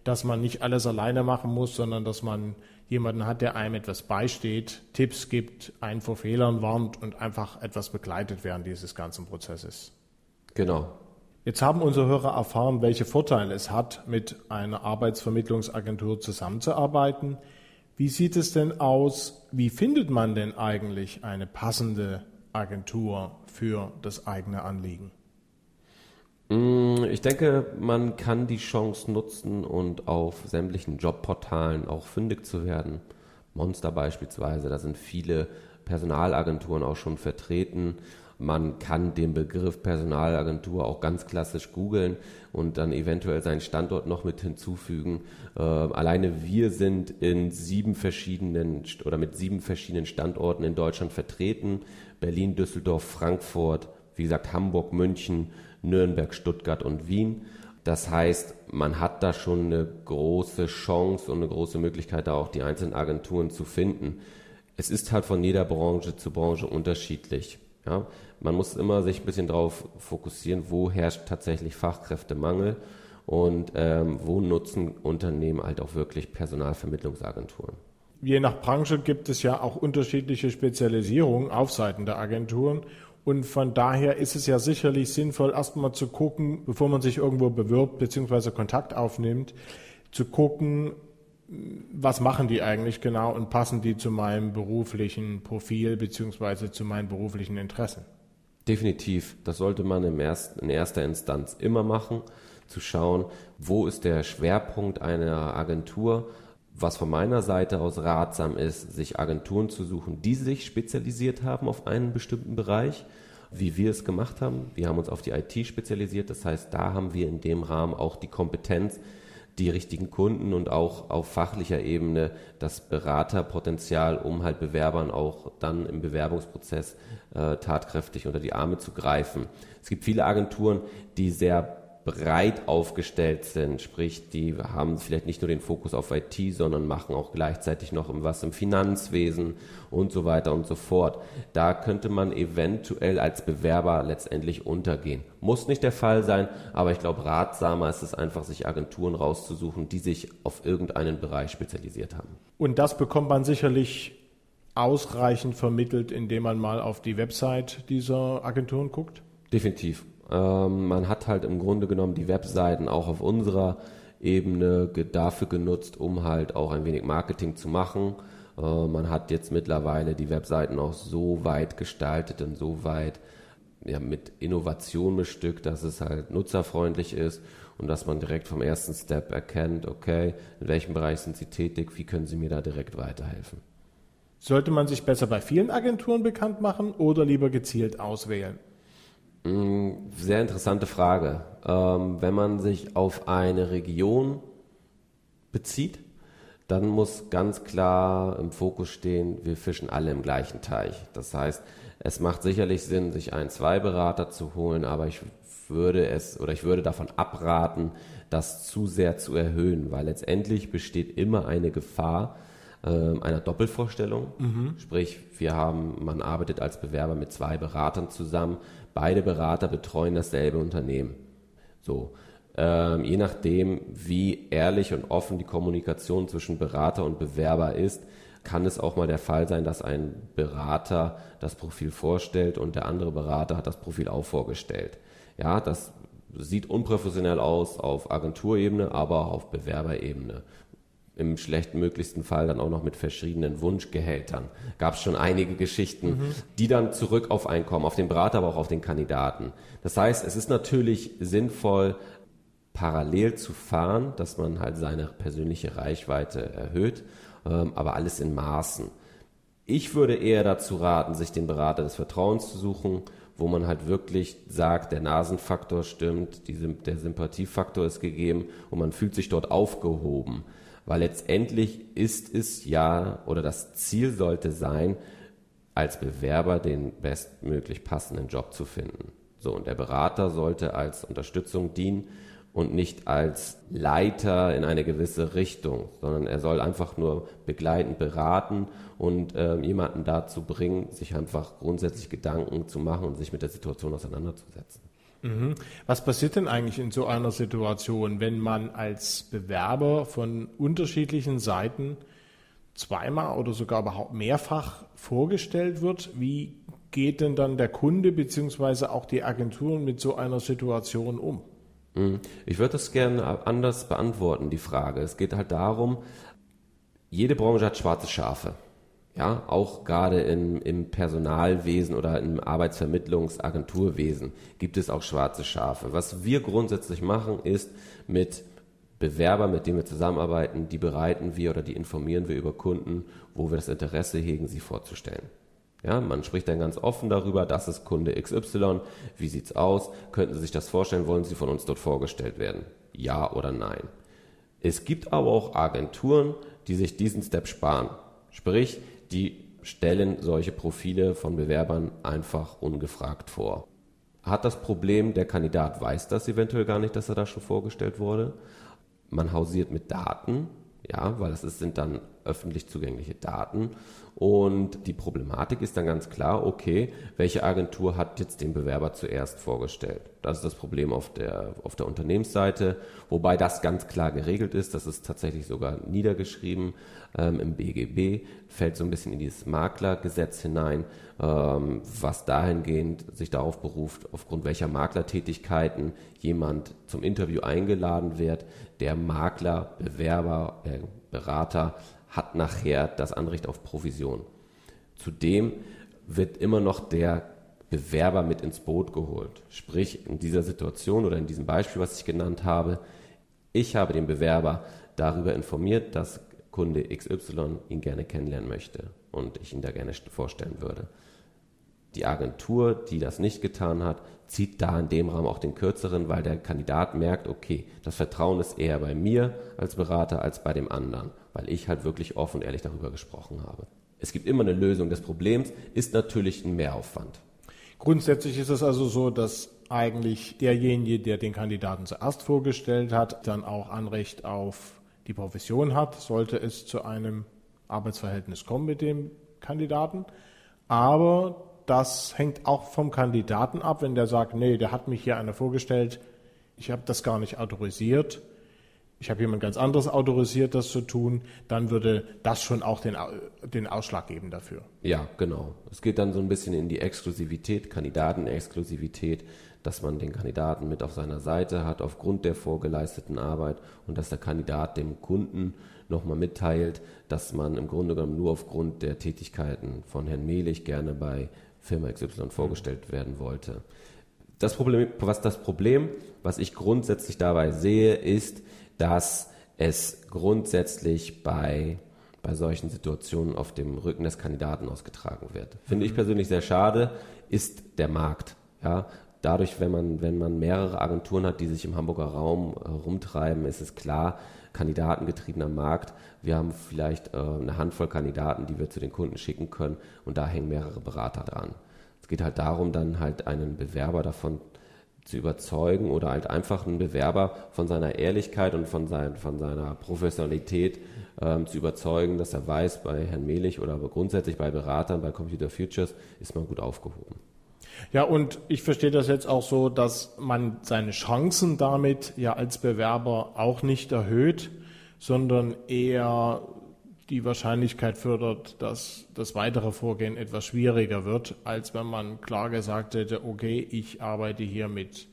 dass man nicht alles alleine machen muss, sondern dass man jemanden hat, der einem etwas beisteht, Tipps gibt, einen vor Fehlern warnt und einfach etwas begleitet während dieses ganzen Prozesses. Genau. Jetzt haben unsere Hörer erfahren, welche Vorteile es hat, mit einer Arbeitsvermittlungsagentur zusammenzuarbeiten. Wie sieht es denn aus? Wie findet man denn eigentlich eine passende Agentur für das eigene Anliegen? Mm, ich denke, man kann die Chance nutzen und auf sämtlichen Jobportalen auch fündig zu werden. Monster beispielsweise, da sind viele Personalagenturen auch schon vertreten. Man kann den Begriff Personalagentur auch ganz klassisch googeln und dann eventuell seinen Standort noch mit hinzufügen. Äh, alleine wir sind in sieben verschiedenen oder mit sieben verschiedenen Standorten in Deutschland vertreten. Berlin, Düsseldorf, Frankfurt, wie gesagt Hamburg, München, Nürnberg, Stuttgart und Wien. Das heißt, man hat da schon eine große Chance und eine große Möglichkeit, da auch die einzelnen Agenturen zu finden. Es ist halt von jeder Branche zu Branche unterschiedlich. Ja, man muss immer sich ein bisschen darauf fokussieren, wo herrscht tatsächlich Fachkräftemangel und ähm, wo nutzen Unternehmen halt auch wirklich Personalvermittlungsagenturen. Je nach Branche gibt es ja auch unterschiedliche Spezialisierungen auf Seiten der Agenturen. Und von daher ist es ja sicherlich sinnvoll, erstmal zu gucken, bevor man sich irgendwo bewirbt bzw. Kontakt aufnimmt, zu gucken, was machen die eigentlich genau und passen die zu meinem beruflichen Profil bzw. zu meinen beruflichen Interessen? Definitiv. Das sollte man im ersten, in erster Instanz immer machen, zu schauen, wo ist der Schwerpunkt einer Agentur. Was von meiner Seite aus ratsam ist, sich Agenturen zu suchen, die sich spezialisiert haben auf einen bestimmten Bereich, wie wir es gemacht haben. Wir haben uns auf die IT spezialisiert. Das heißt, da haben wir in dem Rahmen auch die Kompetenz, die richtigen Kunden und auch auf fachlicher Ebene das Beraterpotenzial, um halt Bewerbern auch dann im Bewerbungsprozess äh, tatkräftig unter die Arme zu greifen. Es gibt viele Agenturen, die sehr breit aufgestellt sind, sprich, die haben vielleicht nicht nur den Fokus auf IT, sondern machen auch gleichzeitig noch was im Finanzwesen und so weiter und so fort. Da könnte man eventuell als Bewerber letztendlich untergehen. Muss nicht der Fall sein, aber ich glaube, ratsamer ist es einfach, sich Agenturen rauszusuchen, die sich auf irgendeinen Bereich spezialisiert haben. Und das bekommt man sicherlich ausreichend vermittelt, indem man mal auf die Website dieser Agenturen guckt? Definitiv. Ähm, man hat halt im Grunde genommen die Webseiten auch auf unserer Ebene dafür genutzt, um halt auch ein wenig Marketing zu machen. Äh, man hat jetzt mittlerweile die Webseiten auch so weit gestaltet und so weit ja, mit Innovation bestückt, dass es halt nutzerfreundlich ist und dass man direkt vom ersten Step erkennt, okay, in welchem Bereich sind Sie tätig, wie können Sie mir da direkt weiterhelfen. Sollte man sich besser bei vielen Agenturen bekannt machen oder lieber gezielt auswählen? Mm, sehr interessante Frage. Ähm, wenn man sich auf eine Region bezieht, dann muss ganz klar im Fokus stehen, wir fischen alle im gleichen Teich. Das heißt, es macht sicherlich Sinn, sich einen, zwei Berater zu holen, aber ich würde es oder ich würde davon abraten, das zu sehr zu erhöhen, weil letztendlich besteht immer eine Gefahr, äh, einer Doppelvorstellung. Mhm. Sprich, wir haben, man arbeitet als Bewerber mit zwei Beratern zusammen beide Berater betreuen dasselbe Unternehmen. So. Ähm, je nachdem, wie ehrlich und offen die Kommunikation zwischen Berater und Bewerber ist, kann es auch mal der Fall sein, dass ein Berater das Profil vorstellt und der andere Berater hat das Profil auch vorgestellt. Ja, das sieht unprofessionell aus auf Agenturebene, aber auch auf Bewerberebene im schlechtmöglichsten Fall dann auch noch mit verschiedenen Wunschgehältern. Gab es schon einige Geschichten, mhm. die dann zurück auf Einkommen, auf den Berater, aber auch auf den Kandidaten. Das heißt, es ist natürlich sinnvoll, parallel zu fahren, dass man halt seine persönliche Reichweite erhöht, ähm, aber alles in Maßen. Ich würde eher dazu raten, sich den Berater des Vertrauens zu suchen, wo man halt wirklich sagt, der Nasenfaktor stimmt, die, der Sympathiefaktor ist gegeben und man fühlt sich dort aufgehoben weil letztendlich ist es ja oder das Ziel sollte sein, als Bewerber den bestmöglich passenden Job zu finden. So, und der Berater sollte als Unterstützung dienen und nicht als Leiter in eine gewisse Richtung, sondern er soll einfach nur begleitend beraten und äh, jemanden dazu bringen, sich einfach grundsätzlich Gedanken zu machen und sich mit der Situation auseinanderzusetzen. Mhm. Was passiert denn eigentlich in so einer Situation, wenn man als Bewerber von unterschiedlichen Seiten zweimal oder sogar überhaupt mehrfach vorgestellt wird? Wie geht denn dann der Kunde bzw. auch die Agenturen mit so einer Situation um? Mhm. Ich würde das gerne anders beantworten, die Frage. Es geht halt darum, jede Branche hat schwarze Schafe. Ja, auch gerade im, im Personalwesen oder im Arbeitsvermittlungsagenturwesen gibt es auch schwarze Schafe. Was wir grundsätzlich machen, ist mit Bewerber, mit denen wir zusammenarbeiten, die bereiten wir oder die informieren wir über Kunden, wo wir das Interesse hegen, sie vorzustellen. Ja, man spricht dann ganz offen darüber, das ist Kunde XY, wie sieht's aus, könnten Sie sich das vorstellen, wollen Sie von uns dort vorgestellt werden? Ja oder nein? Es gibt aber auch Agenturen, die sich diesen Step sparen. Sprich, die stellen solche Profile von Bewerbern einfach ungefragt vor. Hat das Problem, der Kandidat weiß das eventuell gar nicht, dass er da schon vorgestellt wurde. Man hausiert mit Daten, ja, weil das sind dann öffentlich zugängliche Daten. Und die Problematik ist dann ganz klar, okay, welche Agentur hat jetzt den Bewerber zuerst vorgestellt? Das ist das Problem auf der, auf der Unternehmensseite, wobei das ganz klar geregelt ist. Das ist tatsächlich sogar niedergeschrieben ähm, im BGB, fällt so ein bisschen in dieses Maklergesetz hinein, ähm, was dahingehend sich darauf beruft, aufgrund welcher Maklertätigkeiten jemand zum Interview eingeladen wird. Der Makler, Bewerber, äh, Berater hat nachher das Anrecht auf Provision. Zudem wird immer noch der Bewerber mit ins Boot geholt. Sprich, in dieser Situation oder in diesem Beispiel, was ich genannt habe, ich habe den Bewerber darüber informiert, dass Kunde XY ihn gerne kennenlernen möchte und ich ihn da gerne vorstellen würde. Die Agentur, die das nicht getan hat, zieht da in dem Rahmen auch den kürzeren, weil der Kandidat merkt, okay, das Vertrauen ist eher bei mir als Berater als bei dem anderen weil ich halt wirklich offen und ehrlich darüber gesprochen habe. Es gibt immer eine Lösung des Problems, ist natürlich ein Mehraufwand. Grundsätzlich ist es also so, dass eigentlich derjenige, der den Kandidaten zuerst vorgestellt hat, dann auch Anrecht auf die Profession hat, sollte es zu einem Arbeitsverhältnis kommen mit dem Kandidaten. Aber das hängt auch vom Kandidaten ab, wenn der sagt, nee, der hat mich hier einer vorgestellt, ich habe das gar nicht autorisiert, ich habe jemand ganz anderes autorisiert, das zu tun, dann würde das schon auch den, den Ausschlag geben dafür. Ja, genau. Es geht dann so ein bisschen in die Exklusivität, Kandidatenexklusivität, dass man den Kandidaten mit auf seiner Seite hat aufgrund der vorgeleisteten Arbeit und dass der Kandidat dem Kunden nochmal mitteilt, dass man im Grunde genommen nur aufgrund der Tätigkeiten von Herrn Mehlich gerne bei Firma XY vorgestellt werden wollte. Das Problem, was das Problem, was ich grundsätzlich dabei sehe, ist, dass es grundsätzlich bei, bei solchen Situationen auf dem Rücken des Kandidaten ausgetragen wird. Finde ich mhm. persönlich sehr schade, ist der Markt. Ja, dadurch, wenn man, wenn man mehrere Agenturen hat, die sich im Hamburger Raum äh, rumtreiben, ist es klar, kandidatengetriebener Markt. Wir haben vielleicht äh, eine Handvoll Kandidaten, die wir zu den Kunden schicken können und da hängen mehrere Berater dran. Es geht halt darum, dann halt einen Bewerber davon zu überzeugen oder halt einfach einen Bewerber von seiner Ehrlichkeit und von, sein, von seiner Professionalität ähm, zu überzeugen, dass er weiß, bei Herrn Mehlich oder grundsätzlich bei Beratern, bei Computer Futures ist man gut aufgehoben. Ja, und ich verstehe das jetzt auch so, dass man seine Chancen damit ja als Bewerber auch nicht erhöht, sondern eher die Wahrscheinlichkeit fördert, dass das weitere Vorgehen etwas schwieriger wird, als wenn man klar gesagt hätte, okay, ich arbeite hier mit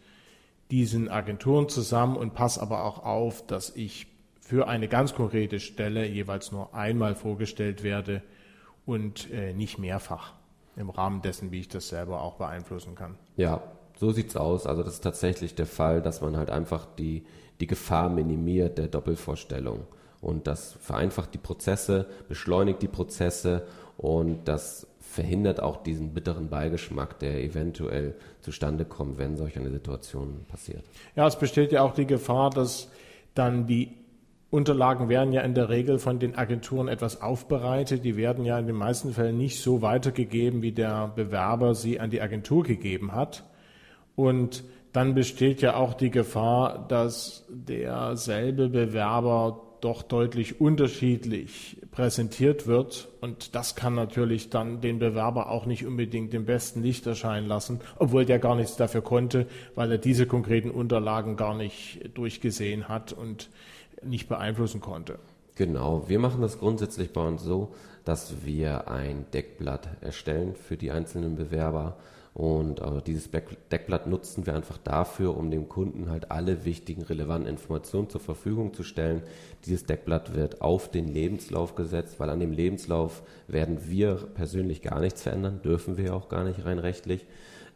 diesen Agenturen zusammen und passe aber auch auf, dass ich für eine ganz konkrete Stelle jeweils nur einmal vorgestellt werde und äh, nicht mehrfach im Rahmen dessen, wie ich das selber auch beeinflussen kann. Ja, so sieht's aus. Also das ist tatsächlich der Fall, dass man halt einfach die, die Gefahr minimiert der Doppelvorstellung. Und das vereinfacht die Prozesse, beschleunigt die Prozesse und das verhindert auch diesen bitteren Beigeschmack, der eventuell zustande kommt, wenn solch eine Situation passiert. Ja, es besteht ja auch die Gefahr, dass dann die Unterlagen werden ja in der Regel von den Agenturen etwas aufbereitet. Die werden ja in den meisten Fällen nicht so weitergegeben, wie der Bewerber sie an die Agentur gegeben hat. Und dann besteht ja auch die Gefahr, dass derselbe Bewerber doch deutlich unterschiedlich präsentiert wird. Und das kann natürlich dann den Bewerber auch nicht unbedingt im besten Licht erscheinen lassen, obwohl der gar nichts dafür konnte, weil er diese konkreten Unterlagen gar nicht durchgesehen hat und nicht beeinflussen konnte. Genau, wir machen das grundsätzlich bei uns so, dass wir ein Deckblatt erstellen für die einzelnen Bewerber und äh, dieses Deckblatt nutzen wir einfach dafür, um dem Kunden halt alle wichtigen, relevanten Informationen zur Verfügung zu stellen. Dieses Deckblatt wird auf den Lebenslauf gesetzt, weil an dem Lebenslauf werden wir persönlich gar nichts verändern, dürfen wir auch gar nicht rein rechtlich.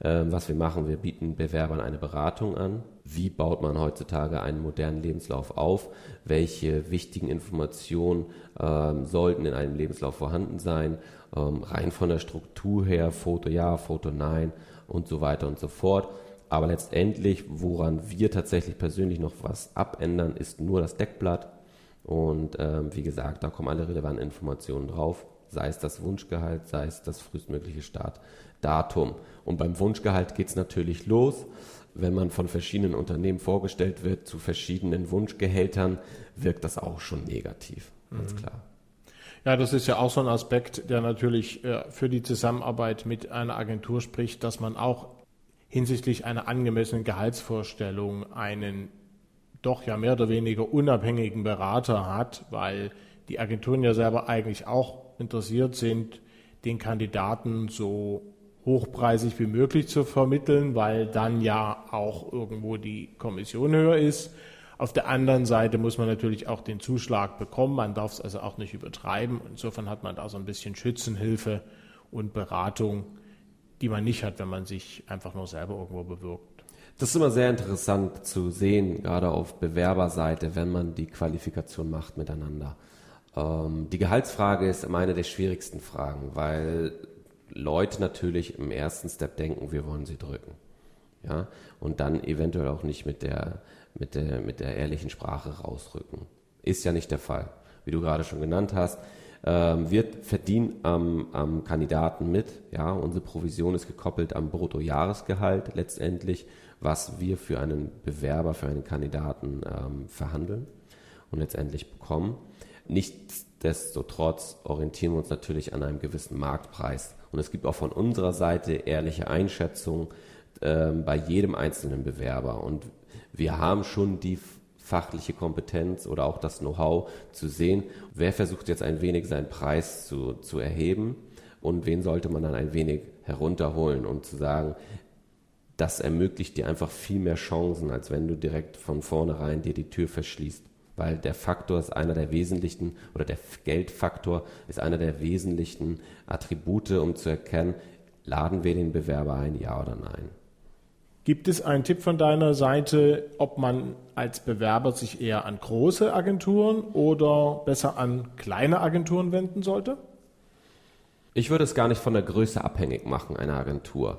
Ähm, was wir machen, wir bieten Bewerbern eine Beratung an. Wie baut man heutzutage einen modernen Lebenslauf auf? Welche wichtigen Informationen ähm, sollten in einem Lebenslauf vorhanden sein? Ähm, rein von der Struktur her, Foto ja, Foto nein und so weiter und so fort. Aber letztendlich, woran wir tatsächlich persönlich noch was abändern, ist nur das Deckblatt. Und ähm, wie gesagt, da kommen alle relevanten Informationen drauf, sei es das Wunschgehalt, sei es das frühestmögliche Startdatum. Und beim Wunschgehalt geht es natürlich los. Wenn man von verschiedenen Unternehmen vorgestellt wird zu verschiedenen Wunschgehältern, wirkt das auch schon negativ, ganz mhm. klar. Ja, das ist ja auch so ein Aspekt, der natürlich äh, für die Zusammenarbeit mit einer Agentur spricht, dass man auch hinsichtlich einer angemessenen Gehaltsvorstellung einen doch ja mehr oder weniger unabhängigen Berater hat, weil die Agenturen ja selber eigentlich auch interessiert sind, den Kandidaten so hochpreisig wie möglich zu vermitteln, weil dann ja auch irgendwo die Kommission höher ist. Auf der anderen Seite muss man natürlich auch den Zuschlag bekommen. Man darf es also auch nicht übertreiben. Insofern hat man da so ein bisschen Schützenhilfe und Beratung, die man nicht hat, wenn man sich einfach nur selber irgendwo bewirkt. Das ist immer sehr interessant zu sehen, gerade auf Bewerberseite, wenn man die Qualifikation macht miteinander. Ähm, die Gehaltsfrage ist immer eine der schwierigsten Fragen, weil Leute natürlich im ersten Step denken, wir wollen sie drücken. Ja, und dann eventuell auch nicht mit der mit der, mit der ehrlichen Sprache rausrücken. Ist ja nicht der Fall. Wie du gerade schon genannt hast, ähm, wir verdienen am, am Kandidaten mit. Ja, unsere Provision ist gekoppelt am Bruttojahresgehalt letztendlich, was wir für einen Bewerber, für einen Kandidaten ähm, verhandeln und letztendlich bekommen. Nichtsdestotrotz orientieren wir uns natürlich an einem gewissen Marktpreis. Und es gibt auch von unserer Seite ehrliche Einschätzungen äh, bei jedem einzelnen Bewerber. Und wir haben schon die fachliche Kompetenz oder auch das Know-how zu sehen, wer versucht jetzt ein wenig seinen Preis zu, zu erheben und wen sollte man dann ein wenig herunterholen und zu sagen, das ermöglicht dir einfach viel mehr Chancen, als wenn du direkt von vornherein dir die Tür verschließt. Weil der Faktor ist einer der wesentlichen, oder der Geldfaktor ist einer der wesentlichen Attribute, um zu erkennen, laden wir den Bewerber ein, ja oder nein. Gibt es einen Tipp von deiner Seite, ob man als Bewerber sich eher an große Agenturen oder besser an kleine Agenturen wenden sollte? Ich würde es gar nicht von der Größe abhängig machen, eine Agentur.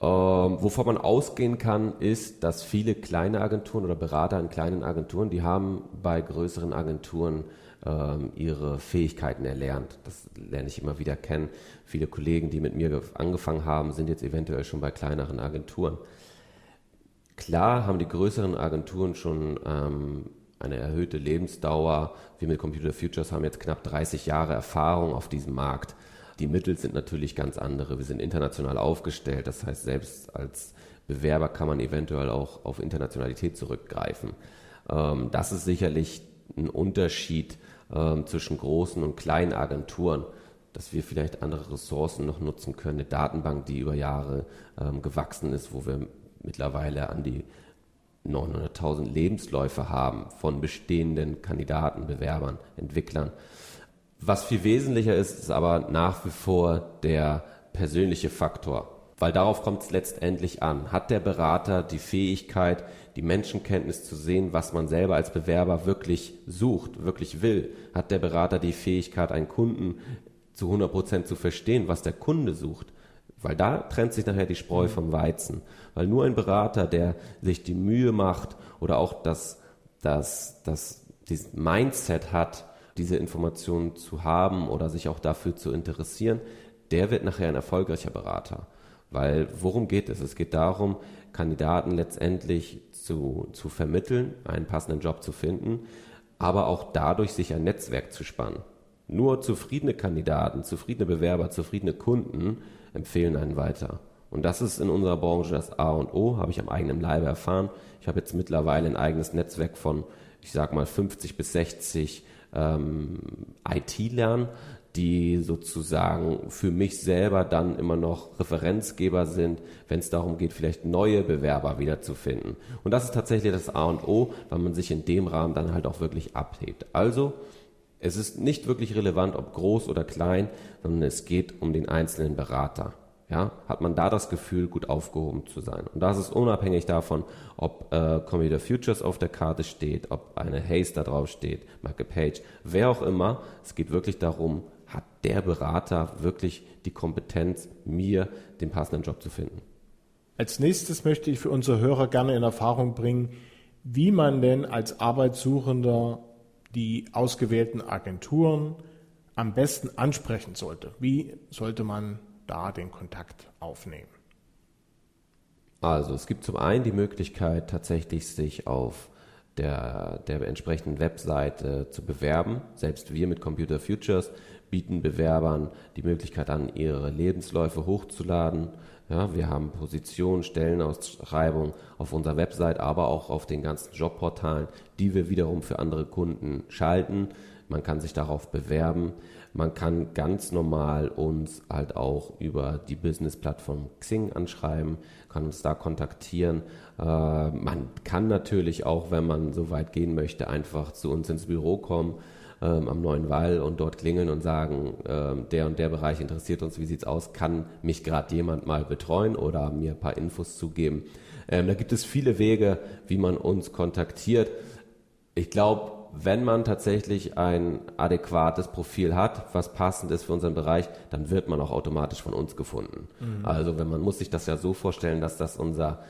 Ähm, wovon man ausgehen kann, ist, dass viele kleine Agenturen oder Berater in kleinen Agenturen, die haben bei größeren Agenturen ähm, ihre Fähigkeiten erlernt. Das lerne ich immer wieder kennen. Viele Kollegen, die mit mir angefangen haben, sind jetzt eventuell schon bei kleineren Agenturen. Klar haben die größeren Agenturen schon ähm, eine erhöhte Lebensdauer. Wir mit Computer Futures haben jetzt knapp 30 Jahre Erfahrung auf diesem Markt. Die Mittel sind natürlich ganz andere. Wir sind international aufgestellt. Das heißt, selbst als Bewerber kann man eventuell auch auf Internationalität zurückgreifen. Ähm, das ist sicherlich ein Unterschied ähm, zwischen großen und kleinen Agenturen, dass wir vielleicht andere Ressourcen noch nutzen können. Eine Datenbank, die über Jahre ähm, gewachsen ist, wo wir mittlerweile an die 900.000 Lebensläufe haben von bestehenden Kandidaten, Bewerbern, Entwicklern. Was viel wesentlicher ist, ist aber nach wie vor der persönliche Faktor, weil darauf kommt es letztendlich an. Hat der Berater die Fähigkeit, die Menschenkenntnis zu sehen, was man selber als Bewerber wirklich sucht, wirklich will? Hat der Berater die Fähigkeit, einen Kunden zu 100 Prozent zu verstehen, was der Kunde sucht? Weil da trennt sich nachher die Spreu vom Weizen. Weil nur ein Berater, der sich die Mühe macht oder auch das, das, das, dieses Mindset hat, diese Informationen zu haben oder sich auch dafür zu interessieren, der wird nachher ein erfolgreicher Berater. Weil worum geht es? Es geht darum, Kandidaten letztendlich zu, zu vermitteln, einen passenden Job zu finden, aber auch dadurch sich ein Netzwerk zu spannen. Nur zufriedene Kandidaten, zufriedene Bewerber, zufriedene Kunden empfehlen einen weiter. Und das ist in unserer Branche das A und O, habe ich am eigenen Leibe erfahren. Ich habe jetzt mittlerweile ein eigenes Netzwerk von, ich sage mal, 50 bis 60 ähm, IT-Lern, die sozusagen für mich selber dann immer noch Referenzgeber sind, wenn es darum geht, vielleicht neue Bewerber wiederzufinden. Und das ist tatsächlich das A und O, weil man sich in dem Rahmen dann halt auch wirklich abhebt. Also es ist nicht wirklich relevant, ob groß oder klein, sondern es geht um den einzelnen Berater. Ja, hat man da das Gefühl, gut aufgehoben zu sein. Und das ist unabhängig davon, ob äh, Computer Futures auf der Karte steht, ob eine Haze da drauf steht, Michael Page, wer auch immer. Es geht wirklich darum, hat der Berater wirklich die Kompetenz, mir den passenden Job zu finden. Als nächstes möchte ich für unsere Hörer gerne in Erfahrung bringen, wie man denn als Arbeitssuchender die ausgewählten Agenturen am besten ansprechen sollte. Wie sollte man da den Kontakt aufnehmen? Also es gibt zum einen die Möglichkeit, tatsächlich sich auf der, der entsprechenden Webseite zu bewerben. Selbst wir mit Computer Futures bieten Bewerbern die Möglichkeit an, ihre Lebensläufe hochzuladen. Ja, wir haben Positionen, Stellenausschreibungen auf unserer Website, aber auch auf den ganzen Jobportalen, die wir wiederum für andere Kunden schalten. Man kann sich darauf bewerben. Man kann ganz normal uns halt auch über die Business-Plattform Xing anschreiben, kann uns da kontaktieren. Äh, man kann natürlich auch, wenn man so weit gehen möchte, einfach zu uns ins Büro kommen ähm, am Neuen Wall und dort klingeln und sagen, ähm, der und der Bereich interessiert uns, wie sieht's aus, kann mich gerade jemand mal betreuen oder mir ein paar Infos zugeben. Ähm, da gibt es viele Wege, wie man uns kontaktiert. Ich glaube, wenn man tatsächlich ein adäquates Profil hat, was passend ist für unseren Bereich, dann wird man auch automatisch von uns gefunden. Mhm. Also wenn man muss sich das ja so vorstellen, dass das unser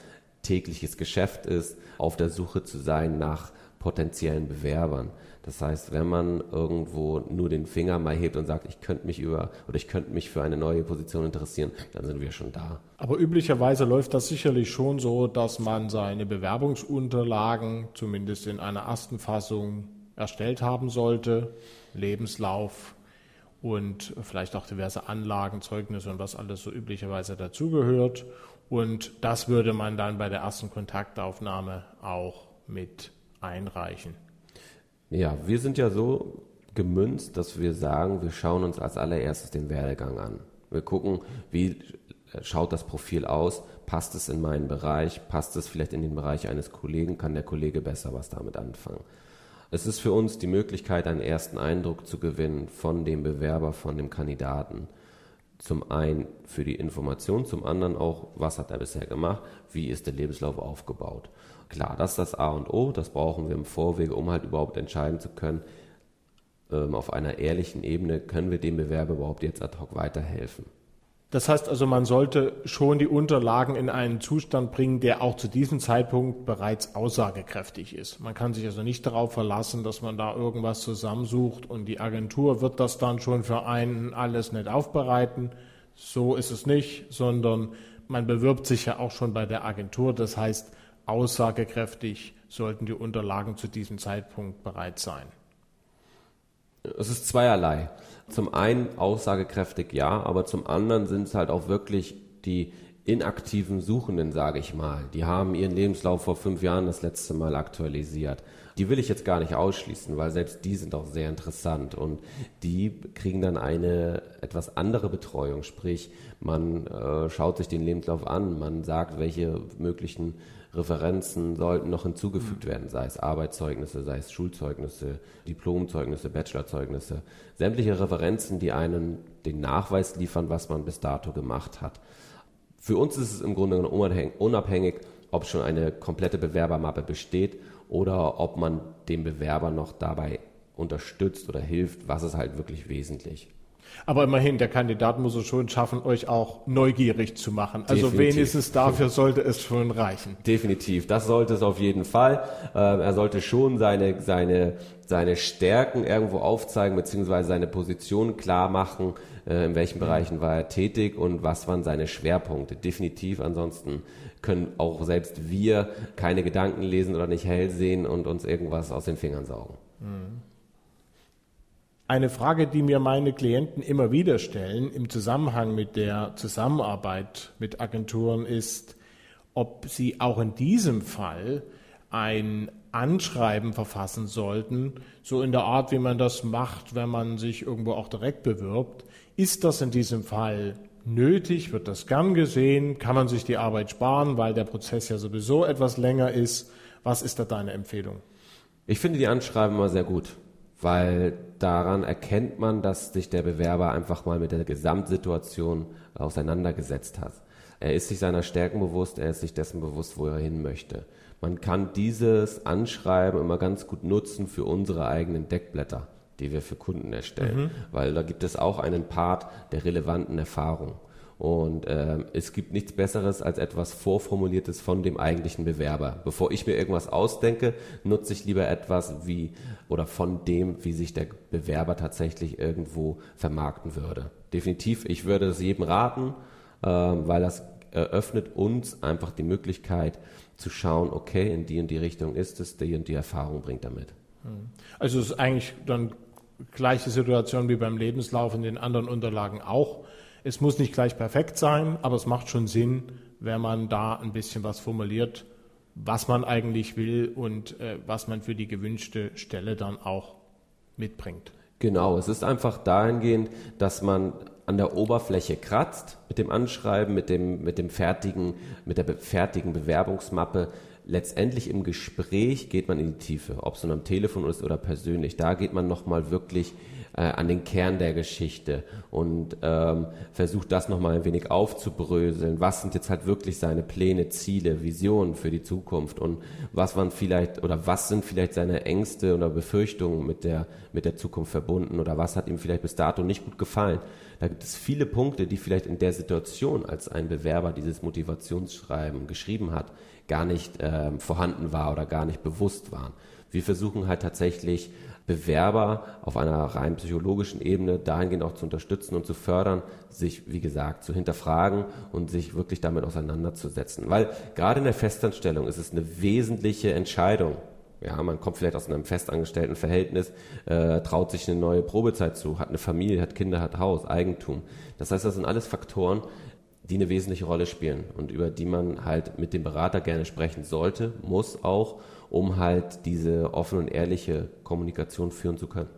tägliches Geschäft ist, auf der Suche zu sein nach potenziellen Bewerbern. Das heißt, wenn man irgendwo nur den Finger mal hebt und sagt, ich könnte mich über oder ich könnte mich für eine neue Position interessieren, dann sind wir schon da. Aber üblicherweise läuft das sicherlich schon so, dass man seine Bewerbungsunterlagen zumindest in einer ersten Fassung erstellt haben sollte, Lebenslauf und vielleicht auch diverse Anlagen, Zeugnisse und was alles so üblicherweise dazugehört. Und das würde man dann bei der ersten Kontaktaufnahme auch mit einreichen. Ja, wir sind ja so gemünzt, dass wir sagen, wir schauen uns als allererstes den Werdegang an. Wir gucken, wie schaut das Profil aus, passt es in meinen Bereich, passt es vielleicht in den Bereich eines Kollegen, kann der Kollege besser was damit anfangen. Es ist für uns die Möglichkeit, einen ersten Eindruck zu gewinnen von dem Bewerber, von dem Kandidaten. Zum einen für die Information, zum anderen auch, was hat er bisher gemacht, wie ist der Lebenslauf aufgebaut. Klar, das ist das A und O, das brauchen wir im Vorwege, um halt überhaupt entscheiden zu können, ähm, auf einer ehrlichen Ebene, können wir dem Bewerber überhaupt jetzt ad hoc weiterhelfen. Das heißt also, man sollte schon die Unterlagen in einen Zustand bringen, der auch zu diesem Zeitpunkt bereits aussagekräftig ist. Man kann sich also nicht darauf verlassen, dass man da irgendwas zusammensucht und die Agentur wird das dann schon für einen alles nicht aufbereiten. So ist es nicht, sondern man bewirbt sich ja auch schon bei der Agentur. Das heißt, aussagekräftig sollten die Unterlagen zu diesem Zeitpunkt bereit sein. Es ist zweierlei. Zum einen aussagekräftig ja, aber zum anderen sind es halt auch wirklich die inaktiven Suchenden, sage ich mal. Die haben ihren Lebenslauf vor fünf Jahren das letzte Mal aktualisiert. Die will ich jetzt gar nicht ausschließen, weil selbst die sind auch sehr interessant und die kriegen dann eine etwas andere Betreuung. Sprich, man äh, schaut sich den Lebenslauf an, man sagt, welche möglichen Referenzen sollten noch hinzugefügt mhm. werden, sei es Arbeitszeugnisse, sei es Schulzeugnisse, Diplomzeugnisse, Bachelorzeugnisse, sämtliche Referenzen, die einen den Nachweis liefern, was man bis dato gemacht hat. Für uns ist es im Grunde genommen unabhängig, ob schon eine komplette Bewerbermappe besteht oder ob man dem Bewerber noch dabei unterstützt oder hilft, was ist halt wirklich wesentlich. Aber immerhin, der Kandidat muss es schon schaffen, euch auch neugierig zu machen. Also Definitiv. wenigstens dafür sollte es schon reichen. Definitiv, das sollte es auf jeden Fall. Ähm, er sollte schon seine, seine, seine Stärken irgendwo aufzeigen, beziehungsweise seine Position klar machen, äh, in welchen Bereichen war er tätig und was waren seine Schwerpunkte. Definitiv, ansonsten können auch selbst wir keine Gedanken lesen oder nicht hell sehen und uns irgendwas aus den Fingern saugen. Mhm. Eine Frage, die mir meine Klienten immer wieder stellen im Zusammenhang mit der Zusammenarbeit mit Agenturen ist, ob sie auch in diesem Fall ein Anschreiben verfassen sollten, so in der Art, wie man das macht, wenn man sich irgendwo auch direkt bewirbt. Ist das in diesem Fall nötig? Wird das gern gesehen? Kann man sich die Arbeit sparen, weil der Prozess ja sowieso etwas länger ist? Was ist da deine Empfehlung? Ich finde die Anschreiben immer sehr gut, weil daran erkennt man, dass sich der Bewerber einfach mal mit der Gesamtsituation auseinandergesetzt hat. Er ist sich seiner Stärken bewusst, er ist sich dessen bewusst, wo er hin möchte. Man kann dieses Anschreiben immer ganz gut nutzen für unsere eigenen Deckblätter, die wir für Kunden erstellen, mhm. weil da gibt es auch einen Part der relevanten Erfahrung. Und äh, es gibt nichts Besseres als etwas Vorformuliertes von dem eigentlichen Bewerber. Bevor ich mir irgendwas ausdenke, nutze ich lieber etwas wie oder von dem, wie sich der Bewerber tatsächlich irgendwo vermarkten würde. Definitiv, ich würde es jedem raten, äh, weil das eröffnet uns einfach die Möglichkeit zu schauen, okay, in die und die Richtung ist es, die und die Erfahrung bringt damit. Hm. Also es ist eigentlich dann gleiche Situation wie beim Lebenslauf in den anderen Unterlagen auch es muss nicht gleich perfekt sein, aber es macht schon Sinn, wenn man da ein bisschen was formuliert, was man eigentlich will und äh, was man für die gewünschte Stelle dann auch mitbringt. Genau, es ist einfach dahingehend, dass man an der Oberfläche kratzt mit dem Anschreiben, mit dem, mit dem fertigen, mit der fertigen Bewerbungsmappe. Letztendlich im Gespräch geht man in die Tiefe, ob es nun am Telefon ist oder persönlich. Da geht man nochmal wirklich äh, an den Kern der Geschichte und ähm, versucht das nochmal ein wenig aufzubröseln. Was sind jetzt halt wirklich seine Pläne, Ziele, Visionen für die Zukunft und was waren vielleicht oder was sind vielleicht seine Ängste oder Befürchtungen mit der, mit der Zukunft verbunden oder was hat ihm vielleicht bis dato nicht gut gefallen. Da gibt es viele Punkte, die vielleicht in der Situation, als ein Bewerber dieses Motivationsschreiben geschrieben hat, gar nicht ähm, vorhanden war oder gar nicht bewusst waren. Wir versuchen halt tatsächlich Bewerber auf einer rein psychologischen Ebene dahingehend auch zu unterstützen und zu fördern, sich, wie gesagt, zu hinterfragen und sich wirklich damit auseinanderzusetzen. Weil gerade in der Festanstellung ist es eine wesentliche Entscheidung. Ja, man kommt vielleicht aus einem festangestellten Verhältnis, äh, traut sich eine neue Probezeit zu, hat eine Familie, hat Kinder, hat Haus, Eigentum. Das heißt, das sind alles Faktoren, die eine wesentliche Rolle spielen und über die man halt mit dem Berater gerne sprechen sollte, muss auch um halt diese offene und ehrliche Kommunikation führen zu können.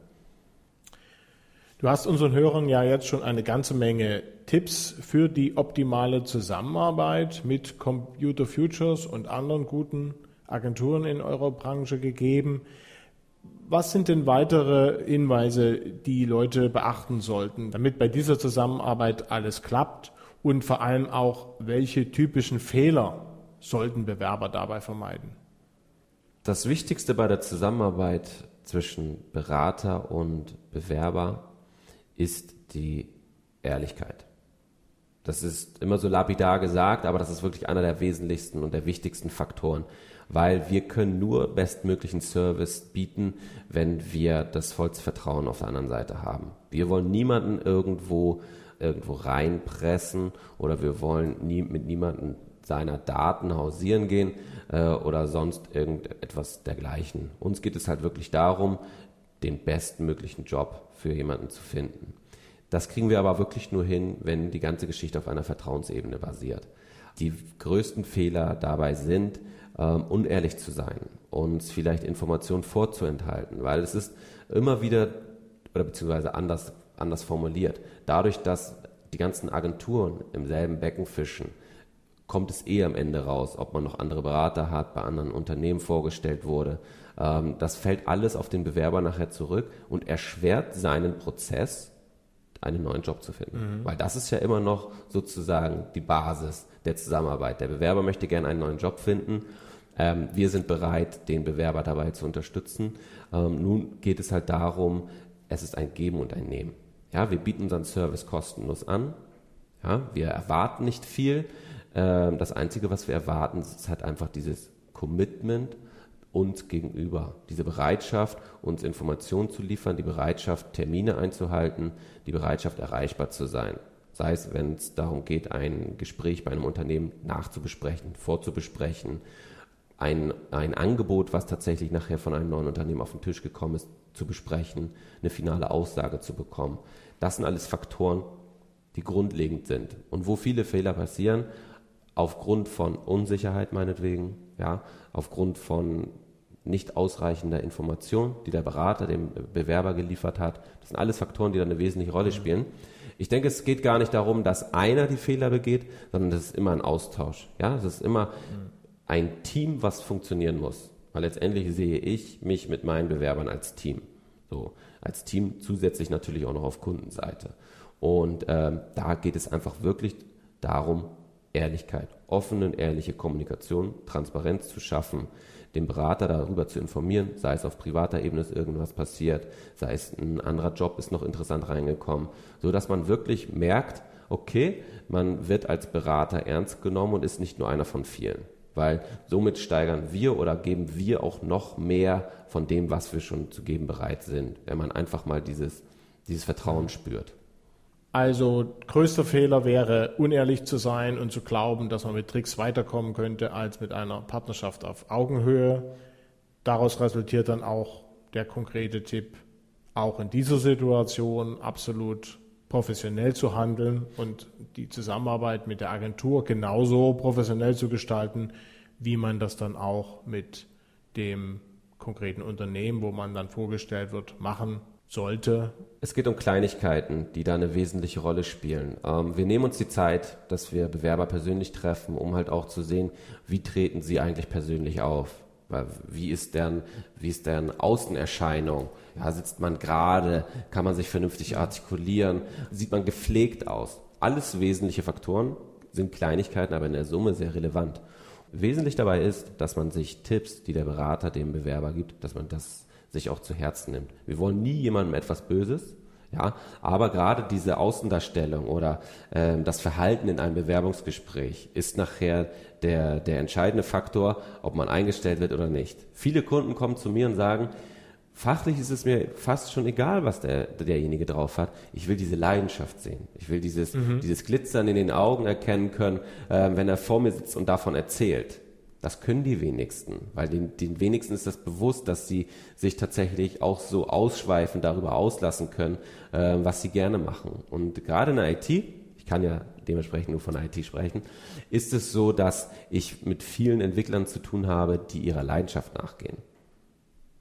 Du hast unseren Hörern ja jetzt schon eine ganze Menge Tipps für die optimale Zusammenarbeit mit Computer Futures und anderen guten Agenturen in eurer Branche gegeben. Was sind denn weitere Hinweise, die Leute beachten sollten, damit bei dieser Zusammenarbeit alles klappt und vor allem auch, welche typischen Fehler sollten Bewerber dabei vermeiden? Das Wichtigste bei der Zusammenarbeit zwischen Berater und Bewerber ist die Ehrlichkeit. Das ist immer so lapidar gesagt, aber das ist wirklich einer der wesentlichsten und der wichtigsten Faktoren, weil wir können nur bestmöglichen Service bieten, wenn wir das vollste Vertrauen auf der anderen Seite haben. Wir wollen niemanden irgendwo irgendwo reinpressen oder wir wollen nie, mit niemandem seiner Daten hausieren gehen, äh, oder sonst irgendetwas dergleichen. Uns geht es halt wirklich darum, den bestmöglichen Job für jemanden zu finden. Das kriegen wir aber wirklich nur hin, wenn die ganze Geschichte auf einer Vertrauensebene basiert. Die größten Fehler dabei sind, ähm, unehrlich zu sein, uns vielleicht Informationen vorzuenthalten, weil es ist immer wieder oder beziehungsweise anders, anders formuliert. Dadurch, dass die ganzen Agenturen im selben Becken fischen, kommt es eh am Ende raus, ob man noch andere Berater hat, bei anderen Unternehmen vorgestellt wurde. Ähm, das fällt alles auf den Bewerber nachher zurück und erschwert seinen Prozess, einen neuen Job zu finden. Mhm. Weil das ist ja immer noch sozusagen die Basis der Zusammenarbeit. Der Bewerber möchte gerne einen neuen Job finden. Ähm, wir sind bereit, den Bewerber dabei zu unterstützen. Ähm, nun geht es halt darum, es ist ein Geben und ein Nehmen. Ja, wir bieten unseren Service kostenlos an. Ja, wir erwarten nicht viel. Ähm, das Einzige, was wir erwarten, ist halt einfach dieses Commitment uns gegenüber, diese Bereitschaft, uns Informationen zu liefern, die Bereitschaft, Termine einzuhalten, die Bereitschaft, erreichbar zu sein. Sei es, wenn es darum geht, ein Gespräch bei einem Unternehmen nachzubesprechen, vorzubesprechen, ein, ein Angebot, was tatsächlich nachher von einem neuen Unternehmen auf den Tisch gekommen ist, zu besprechen, eine finale Aussage zu bekommen. Das sind alles Faktoren, die grundlegend sind. Und wo viele Fehler passieren, aufgrund von Unsicherheit meinetwegen, ja, aufgrund von nicht ausreichender Information, die der Berater dem Bewerber geliefert hat. Das sind alles Faktoren, die da eine wesentliche Rolle spielen. Ich denke, es geht gar nicht darum, dass einer die Fehler begeht, sondern das ist immer ein Austausch. Ja, es ist immer ein Team, was funktionieren muss. Weil letztendlich sehe ich mich mit meinen Bewerbern als Team. So. als Team, zusätzlich natürlich auch noch auf Kundenseite. Und ähm, da geht es einfach wirklich darum, Ehrlichkeit, offene und ehrliche Kommunikation, Transparenz zu schaffen, den Berater darüber zu informieren, sei es auf privater Ebene ist irgendwas passiert, sei es ein anderer Job ist noch interessant reingekommen, so dass man wirklich merkt, okay, man wird als Berater ernst genommen und ist nicht nur einer von vielen, weil somit steigern wir oder geben wir auch noch mehr von dem, was wir schon zu geben bereit sind, wenn man einfach mal dieses, dieses Vertrauen spürt. Also größter Fehler wäre, unehrlich zu sein und zu glauben, dass man mit Tricks weiterkommen könnte als mit einer Partnerschaft auf Augenhöhe. Daraus resultiert dann auch der konkrete Tipp, auch in dieser Situation absolut professionell zu handeln und die Zusammenarbeit mit der Agentur genauso professionell zu gestalten, wie man das dann auch mit dem konkreten Unternehmen, wo man dann vorgestellt wird, machen sollte. Es geht um Kleinigkeiten, die da eine wesentliche Rolle spielen. Ähm, wir nehmen uns die Zeit, dass wir Bewerber persönlich treffen, um halt auch zu sehen, wie treten sie eigentlich persönlich auf. Wie ist deren, wie ist deren Außenerscheinung? Ja, sitzt man gerade? Kann man sich vernünftig artikulieren? Sieht man gepflegt aus? Alles wesentliche Faktoren sind Kleinigkeiten, aber in der Summe sehr relevant. Wesentlich dabei ist, dass man sich Tipps, die der Berater dem Bewerber gibt, dass man das sich auch zu Herzen nimmt. Wir wollen nie jemandem etwas Böses, ja, aber gerade diese Außendarstellung oder äh, das Verhalten in einem Bewerbungsgespräch ist nachher der, der entscheidende Faktor, ob man eingestellt wird oder nicht. Viele Kunden kommen zu mir und sagen, fachlich ist es mir fast schon egal, was der, derjenige drauf hat. Ich will diese Leidenschaft sehen. Ich will dieses, mhm. dieses Glitzern in den Augen erkennen können, äh, wenn er vor mir sitzt und davon erzählt. Das können die wenigsten, weil den, den wenigsten ist das bewusst, dass sie sich tatsächlich auch so ausschweifen, darüber auslassen können, äh, was sie gerne machen. Und gerade in der IT, ich kann ja dementsprechend nur von IT sprechen, ist es so, dass ich mit vielen Entwicklern zu tun habe, die ihrer Leidenschaft nachgehen.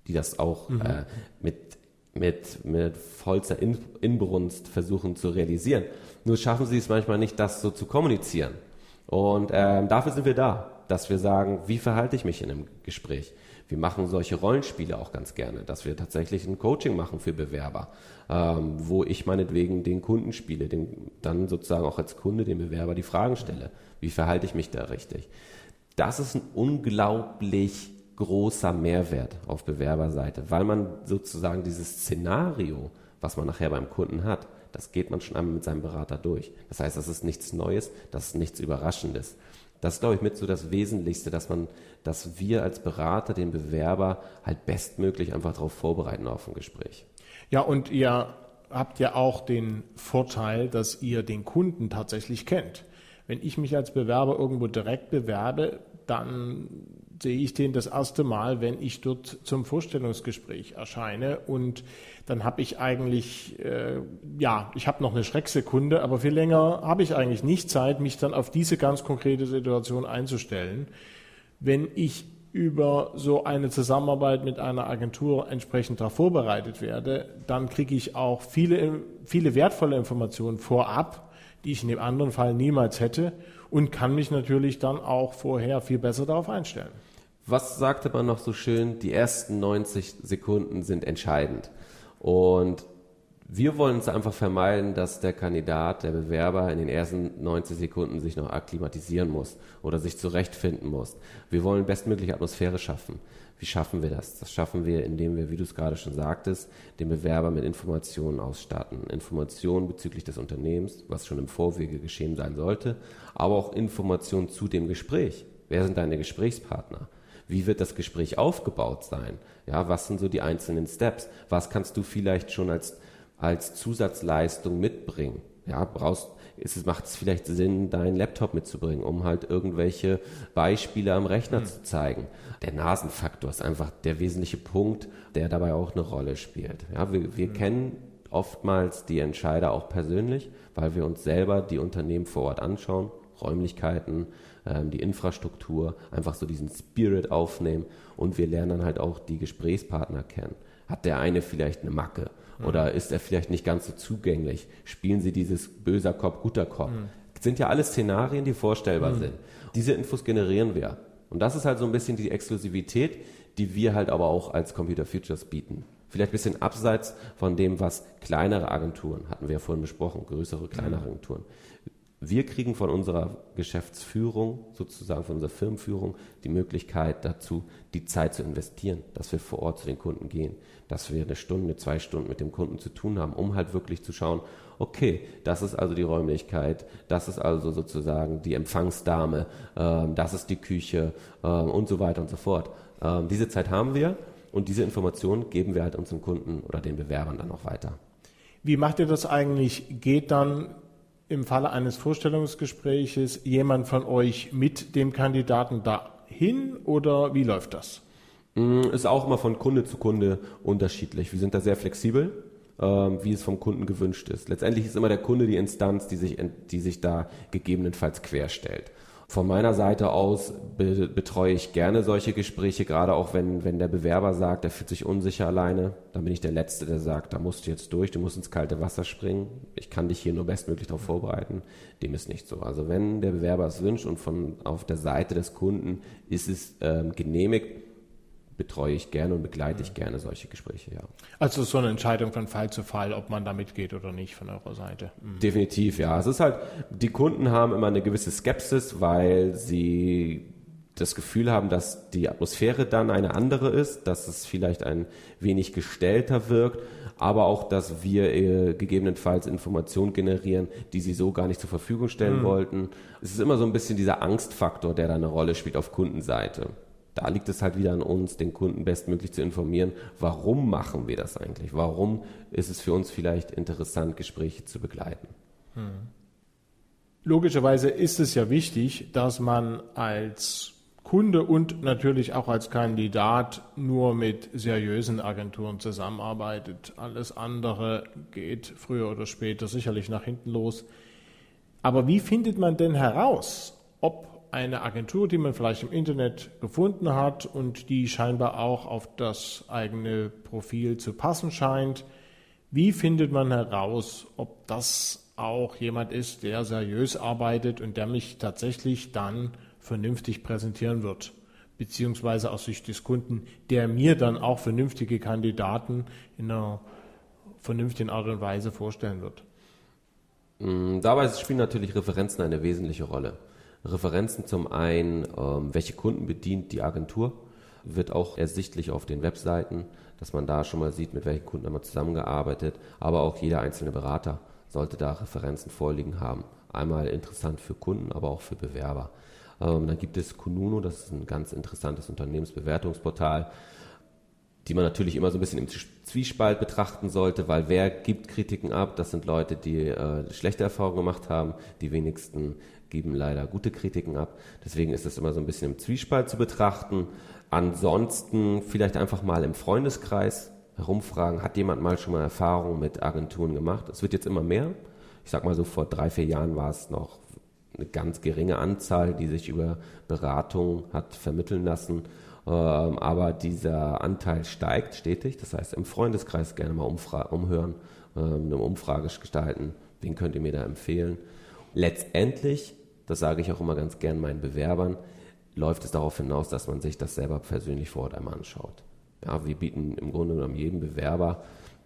Die das auch mhm. äh, mit, mit, mit vollster In Inbrunst versuchen zu realisieren. Nur schaffen sie es manchmal nicht, das so zu kommunizieren. Und ähm, dafür sind wir da dass wir sagen, wie verhalte ich mich in einem Gespräch? Wir machen solche Rollenspiele auch ganz gerne, dass wir tatsächlich ein Coaching machen für Bewerber, ähm, wo ich meinetwegen den Kunden spiele, den, dann sozusagen auch als Kunde dem Bewerber die Fragen stelle. Wie verhalte ich mich da richtig? Das ist ein unglaublich großer Mehrwert auf Bewerberseite, weil man sozusagen dieses Szenario, was man nachher beim Kunden hat, das geht man schon einmal mit seinem Berater durch. Das heißt, das ist nichts Neues, das ist nichts Überraschendes. Das ist, glaube ich, mit so das Wesentlichste, dass man, dass wir als Berater den Bewerber halt bestmöglich einfach darauf vorbereiten auf ein Gespräch. Ja, und ihr habt ja auch den Vorteil, dass ihr den Kunden tatsächlich kennt. Wenn ich mich als Bewerber irgendwo direkt bewerbe, dann sehe ich den das erste Mal, wenn ich dort zum Vorstellungsgespräch erscheine und dann habe ich eigentlich, äh, ja, ich habe noch eine Schrecksekunde, aber viel länger habe ich eigentlich nicht Zeit, mich dann auf diese ganz konkrete Situation einzustellen. Wenn ich über so eine Zusammenarbeit mit einer Agentur entsprechend darauf vorbereitet werde, dann kriege ich auch viele, viele wertvolle Informationen vorab, die ich in dem anderen Fall niemals hätte und kann mich natürlich dann auch vorher viel besser darauf einstellen. Was sagte man noch so schön? Die ersten 90 Sekunden sind entscheidend. Und wir wollen es einfach vermeiden, dass der Kandidat, der Bewerber in den ersten 90 Sekunden sich noch akklimatisieren muss oder sich zurechtfinden muss. Wir wollen bestmögliche Atmosphäre schaffen. Wie schaffen wir das? Das schaffen wir, indem wir, wie du es gerade schon sagtest, den Bewerber mit Informationen ausstatten. Informationen bezüglich des Unternehmens, was schon im Vorwege geschehen sein sollte, aber auch Informationen zu dem Gespräch. Wer sind deine Gesprächspartner? Wie wird das Gespräch aufgebaut sein? Ja, was sind so die einzelnen Steps? Was kannst du vielleicht schon als, als Zusatzleistung mitbringen? Ja, brauchst, ist es, macht es vielleicht Sinn, deinen Laptop mitzubringen, um halt irgendwelche Beispiele am Rechner mhm. zu zeigen. Der Nasenfaktor ist einfach der wesentliche Punkt, der dabei auch eine Rolle spielt. Ja, wir, wir mhm. kennen oftmals die Entscheider auch persönlich, weil wir uns selber die Unternehmen vor Ort anschauen, Räumlichkeiten, ähm, die Infrastruktur, einfach so diesen Spirit aufnehmen und wir lernen dann halt auch die Gesprächspartner kennen. Hat der eine vielleicht eine Macke oder mhm. ist er vielleicht nicht ganz so zugänglich? Spielen sie dieses böser Kopf, guter Kopf? Mhm. Das sind ja alles Szenarien, die vorstellbar mhm. sind. Diese Infos generieren wir. Und das ist halt so ein bisschen die Exklusivität, die wir halt aber auch als Computer Futures bieten. Vielleicht ein bisschen abseits von dem, was kleinere Agenturen, hatten wir ja vorhin besprochen, größere, kleinere mhm. Agenturen. Wir kriegen von unserer Geschäftsführung, sozusagen von unserer Firmenführung, die Möglichkeit dazu, die Zeit zu investieren, dass wir vor Ort zu den Kunden gehen, dass wir eine Stunde, zwei Stunden mit dem Kunden zu tun haben, um halt wirklich zu schauen, okay, das ist also die Räumlichkeit, das ist also sozusagen die Empfangsdame, äh, das ist die Küche äh, und so weiter und so fort. Äh, diese Zeit haben wir und diese Informationen geben wir halt unseren Kunden oder den Bewerbern dann auch weiter. Wie macht ihr das eigentlich? Geht dann im Falle eines Vorstellungsgespräches jemand von euch mit dem Kandidaten dahin oder wie läuft das? Mm, ist auch immer von Kunde zu Kunde unterschiedlich. Wir sind da sehr flexibel, ähm, wie es vom Kunden gewünscht ist. Letztendlich ist immer der Kunde die Instanz, die sich, die sich da gegebenenfalls querstellt. Von meiner Seite aus be betreue ich gerne solche Gespräche, gerade auch wenn, wenn der Bewerber sagt, er fühlt sich unsicher alleine. Dann bin ich der Letzte, der sagt, da musst du jetzt durch, du musst ins kalte Wasser springen. Ich kann dich hier nur bestmöglich darauf vorbereiten. Dem ist nicht so. Also wenn der Bewerber es wünscht und von auf der Seite des Kunden ist es ähm, genehmigt, betreue ich gerne und begleite ich gerne solche Gespräche, ja. Also so eine Entscheidung von Fall zu Fall, ob man da mitgeht oder nicht von eurer Seite. Mhm. Definitiv, ja. Es ist halt, die Kunden haben immer eine gewisse Skepsis, weil sie das Gefühl haben, dass die Atmosphäre dann eine andere ist, dass es vielleicht ein wenig gestellter wirkt, aber auch, dass wir äh, gegebenenfalls Informationen generieren, die sie so gar nicht zur Verfügung stellen mhm. wollten. Es ist immer so ein bisschen dieser Angstfaktor, der da eine Rolle spielt auf Kundenseite. Da liegt es halt wieder an uns, den Kunden bestmöglich zu informieren, warum machen wir das eigentlich? Warum ist es für uns vielleicht interessant, Gespräche zu begleiten? Hm. Logischerweise ist es ja wichtig, dass man als Kunde und natürlich auch als Kandidat nur mit seriösen Agenturen zusammenarbeitet. Alles andere geht früher oder später sicherlich nach hinten los. Aber wie findet man denn heraus, ob eine Agentur, die man vielleicht im Internet gefunden hat und die scheinbar auch auf das eigene Profil zu passen scheint. Wie findet man heraus, ob das auch jemand ist, der seriös arbeitet und der mich tatsächlich dann vernünftig präsentieren wird? Beziehungsweise aus Sicht des Kunden, der mir dann auch vernünftige Kandidaten in einer vernünftigen Art und Weise vorstellen wird. Mm, dabei spielen natürlich Referenzen eine wesentliche Rolle. Referenzen zum einen, ähm, welche Kunden bedient die Agentur, wird auch ersichtlich auf den Webseiten, dass man da schon mal sieht, mit welchen Kunden man zusammengearbeitet, aber auch jeder einzelne Berater sollte da Referenzen vorliegen haben. Einmal interessant für Kunden, aber auch für Bewerber. Ähm, dann gibt es Kununo, das ist ein ganz interessantes Unternehmensbewertungsportal, die man natürlich immer so ein bisschen im Zwiespalt betrachten sollte, weil wer gibt Kritiken ab? Das sind Leute, die äh, schlechte Erfahrungen gemacht haben. Die wenigsten geben leider gute Kritiken ab. Deswegen ist es immer so ein bisschen im Zwiespalt zu betrachten. Ansonsten vielleicht einfach mal im Freundeskreis herumfragen, hat jemand mal schon mal Erfahrungen mit Agenturen gemacht? Es wird jetzt immer mehr. Ich sag mal so, vor drei, vier Jahren war es noch eine ganz geringe Anzahl, die sich über Beratung hat vermitteln lassen. Ähm, aber dieser Anteil steigt stetig. Das heißt, im Freundeskreis gerne mal umhören, ähm, eine Umfrage gestalten. Wen könnt ihr mir da empfehlen? Letztendlich, das sage ich auch immer ganz gern meinen Bewerbern, läuft es darauf hinaus, dass man sich das selber persönlich vor Ort einmal anschaut. Ja, wir bieten im Grunde genommen jedem Bewerber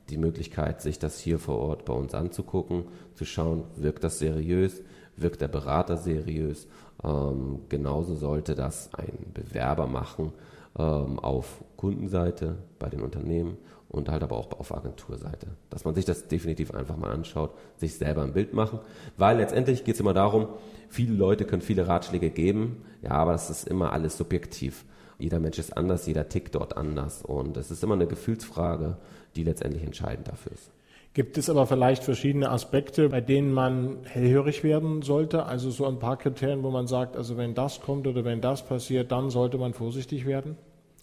die Möglichkeit, sich das hier vor Ort bei uns anzugucken, zu schauen, wirkt das seriös, wirkt der Berater seriös. Ähm, genauso sollte das ein Bewerber machen ähm, auf Kundenseite bei den Unternehmen und halt aber auch auf Agenturseite. Dass man sich das definitiv einfach mal anschaut, sich selber ein Bild machen, weil letztendlich geht es immer darum, viele Leute können viele Ratschläge geben, ja, aber das ist immer alles subjektiv. Jeder Mensch ist anders, jeder tickt dort anders und es ist immer eine Gefühlsfrage, die letztendlich entscheidend dafür ist. Gibt es aber vielleicht verschiedene Aspekte, bei denen man hellhörig werden sollte? Also so ein paar Kriterien, wo man sagt, also wenn das kommt oder wenn das passiert, dann sollte man vorsichtig werden?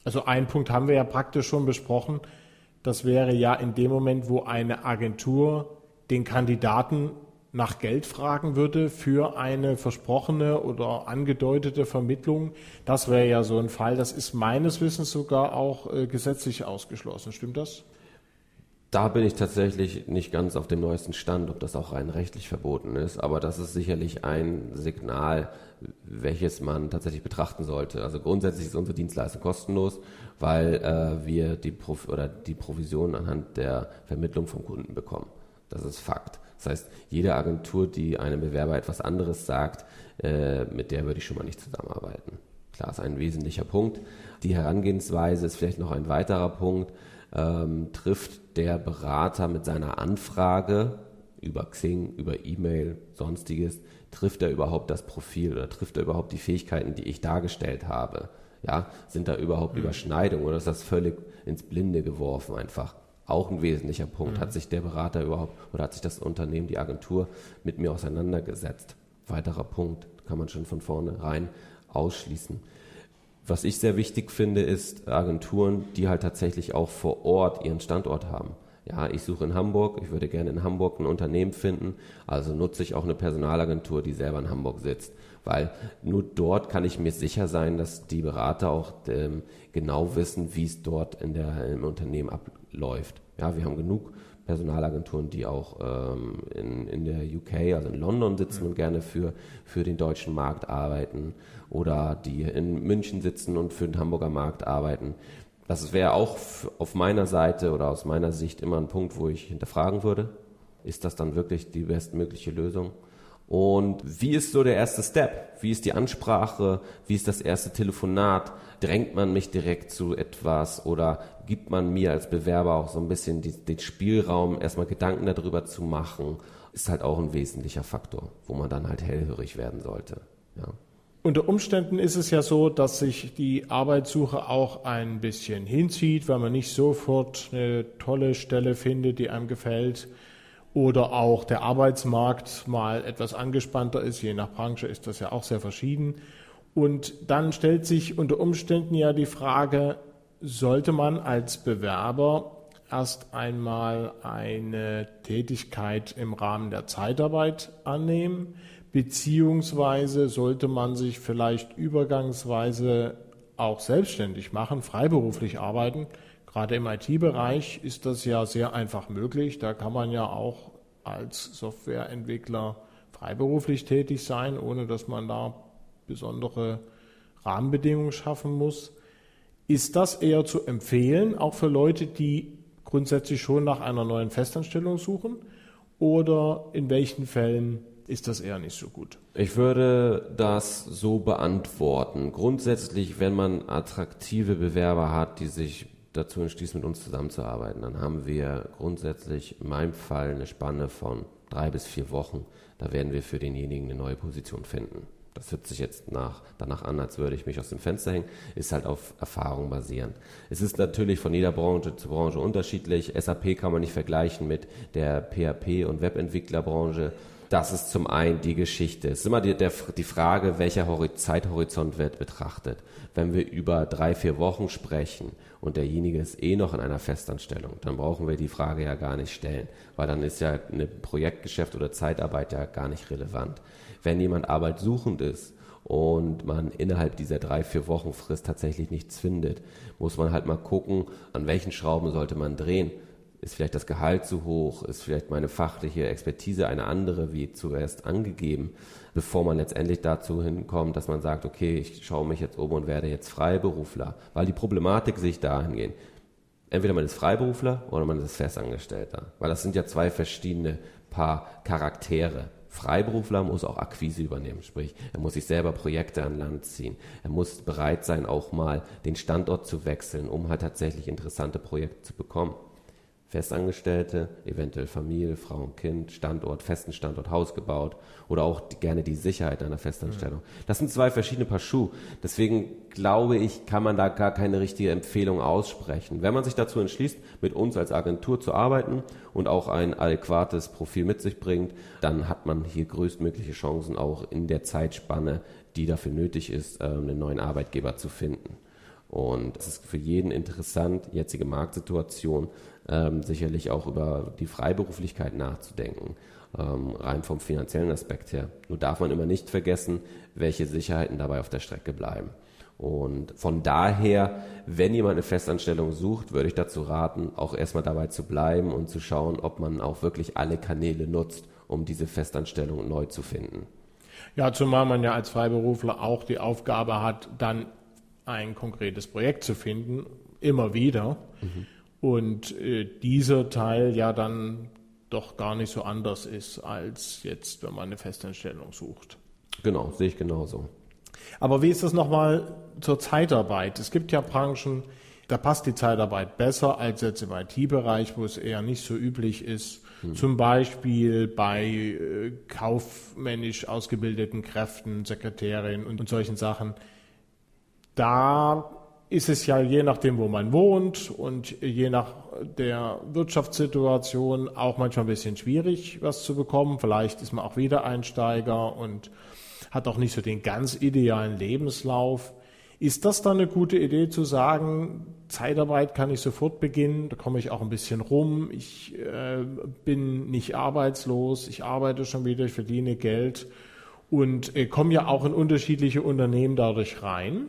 Also einen Punkt haben wir ja praktisch schon besprochen. Das wäre ja in dem Moment, wo eine Agentur den Kandidaten nach Geld fragen würde für eine versprochene oder angedeutete Vermittlung. Das wäre ja so ein Fall. Das ist meines Wissens sogar auch äh, gesetzlich ausgeschlossen. Stimmt das? Da bin ich tatsächlich nicht ganz auf dem neuesten Stand, ob das auch rein rechtlich verboten ist, aber das ist sicherlich ein Signal, welches man tatsächlich betrachten sollte. Also grundsätzlich ist unsere Dienstleistung kostenlos, weil äh, wir die, Prof oder die Provision anhand der Vermittlung vom Kunden bekommen. Das ist Fakt. Das heißt, jede Agentur, die einem Bewerber etwas anderes sagt, äh, mit der würde ich schon mal nicht zusammenarbeiten. Klar, ist ein wesentlicher Punkt. Die Herangehensweise ist vielleicht noch ein weiterer Punkt. Ähm, trifft der Berater mit seiner Anfrage über Xing, über E-Mail, sonstiges, trifft er überhaupt das Profil oder trifft er überhaupt die Fähigkeiten, die ich dargestellt habe? Ja, sind da überhaupt mhm. Überschneidungen oder ist das völlig ins Blinde geworfen einfach? Auch ein wesentlicher Punkt. Mhm. Hat sich der Berater überhaupt oder hat sich das Unternehmen, die Agentur mit mir auseinandergesetzt? Weiterer Punkt, kann man schon von vornherein ausschließen. Was ich sehr wichtig finde, ist Agenturen, die halt tatsächlich auch vor Ort ihren Standort haben. Ja, ich suche in Hamburg, ich würde gerne in Hamburg ein Unternehmen finden, also nutze ich auch eine Personalagentur, die selber in Hamburg sitzt, weil nur dort kann ich mir sicher sein, dass die Berater auch ähm, genau wissen, wie es dort in der, im Unternehmen abläuft. Ja, wir haben genug Personalagenturen, die auch ähm, in, in der UK, also in London sitzen und gerne für, für den deutschen Markt arbeiten oder die in München sitzen und für den Hamburger Markt arbeiten. Das wäre auch auf meiner Seite oder aus meiner Sicht immer ein Punkt, wo ich hinterfragen würde. Ist das dann wirklich die bestmögliche Lösung? Und wie ist so der erste Step? Wie ist die Ansprache? Wie ist das erste Telefonat? Drängt man mich direkt zu etwas oder gibt man mir als Bewerber auch so ein bisschen die, den Spielraum, erstmal Gedanken darüber zu machen? Ist halt auch ein wesentlicher Faktor, wo man dann halt hellhörig werden sollte. Ja. Unter Umständen ist es ja so, dass sich die Arbeitssuche auch ein bisschen hinzieht, weil man nicht sofort eine tolle Stelle findet, die einem gefällt oder auch der Arbeitsmarkt mal etwas angespannter ist. Je nach Branche ist das ja auch sehr verschieden. Und dann stellt sich unter Umständen ja die Frage, sollte man als Bewerber erst einmal eine Tätigkeit im Rahmen der Zeitarbeit annehmen, beziehungsweise sollte man sich vielleicht übergangsweise auch selbstständig machen, freiberuflich arbeiten. Gerade im IT-Bereich ist das ja sehr einfach möglich. Da kann man ja auch als Softwareentwickler freiberuflich tätig sein, ohne dass man da besondere Rahmenbedingungen schaffen muss. Ist das eher zu empfehlen, auch für Leute, die grundsätzlich schon nach einer neuen Festanstellung suchen? Oder in welchen Fällen ist das eher nicht so gut? Ich würde das so beantworten. Grundsätzlich, wenn man attraktive Bewerber hat, die sich dazu entschließen, mit uns zusammenzuarbeiten, dann haben wir grundsätzlich in meinem Fall eine Spanne von drei bis vier Wochen. Da werden wir für denjenigen eine neue Position finden. Das hört sich jetzt nach, danach an, als würde ich mich aus dem Fenster hängen, ist halt auf Erfahrung basierend. Es ist natürlich von jeder Branche zu Branche unterschiedlich. SAP kann man nicht vergleichen mit der PHP- und Webentwicklerbranche. Das ist zum einen die Geschichte. Es ist immer die, der, die Frage, welcher Zeithorizont wird betrachtet. Wenn wir über drei, vier Wochen sprechen und derjenige ist eh noch in einer Festanstellung, dann brauchen wir die Frage ja gar nicht stellen, weil dann ist ja ein Projektgeschäft oder Zeitarbeit ja gar nicht relevant. Wenn jemand arbeitssuchend ist und man innerhalb dieser drei, vier Wochen Frist tatsächlich nichts findet, muss man halt mal gucken, an welchen Schrauben sollte man drehen ist vielleicht das Gehalt zu hoch? Ist vielleicht meine fachliche Expertise eine andere, wie zuerst angegeben, bevor man letztendlich dazu hinkommt, dass man sagt, okay, ich schaue mich jetzt um und werde jetzt Freiberufler, weil die Problematik sich dahin geht. Entweder man ist Freiberufler oder man ist Festangestellter, weil das sind ja zwei verschiedene Paar Charaktere. Freiberufler muss auch Akquise übernehmen, sprich, er muss sich selber Projekte an Land ziehen. Er muss bereit sein, auch mal den Standort zu wechseln, um halt tatsächlich interessante Projekte zu bekommen. Festangestellte, eventuell Familie, Frau und Kind, Standort, festen Standort, Haus gebaut oder auch die, gerne die Sicherheit einer Festanstellung. Das sind zwei verschiedene Paar Schuhe. Deswegen glaube ich, kann man da gar keine richtige Empfehlung aussprechen. Wenn man sich dazu entschließt, mit uns als Agentur zu arbeiten und auch ein adäquates Profil mit sich bringt, dann hat man hier größtmögliche Chancen auch in der Zeitspanne, die dafür nötig ist, ähm, einen neuen Arbeitgeber zu finden. Und es ist für jeden interessant, jetzige Marktsituation, ähm, sicherlich auch über die Freiberuflichkeit nachzudenken, ähm, rein vom finanziellen Aspekt her. Nur darf man immer nicht vergessen, welche Sicherheiten dabei auf der Strecke bleiben. Und von daher, wenn jemand eine Festanstellung sucht, würde ich dazu raten, auch erstmal dabei zu bleiben und zu schauen, ob man auch wirklich alle Kanäle nutzt, um diese Festanstellung neu zu finden. Ja, zumal man ja als Freiberufler auch die Aufgabe hat, dann ein konkretes Projekt zu finden, immer wieder. Mhm. Und äh, dieser Teil ja dann doch gar nicht so anders ist, als jetzt, wenn man eine Festanstellung sucht. Genau, sehe ich genauso. Aber wie ist das nochmal zur Zeitarbeit? Es gibt ja Branchen, da passt die Zeitarbeit besser als jetzt im IT-Bereich, wo es eher nicht so üblich ist. Hm. Zum Beispiel bei äh, kaufmännisch ausgebildeten Kräften, Sekretärinnen und, und solchen Sachen. Da ist es ja je nachdem, wo man wohnt und je nach der Wirtschaftssituation auch manchmal ein bisschen schwierig, was zu bekommen. Vielleicht ist man auch Wiedereinsteiger und hat auch nicht so den ganz idealen Lebenslauf. Ist das dann eine gute Idee zu sagen, Zeitarbeit kann ich sofort beginnen, da komme ich auch ein bisschen rum, ich äh, bin nicht arbeitslos, ich arbeite schon wieder, ich verdiene Geld und äh, komme ja auch in unterschiedliche Unternehmen dadurch rein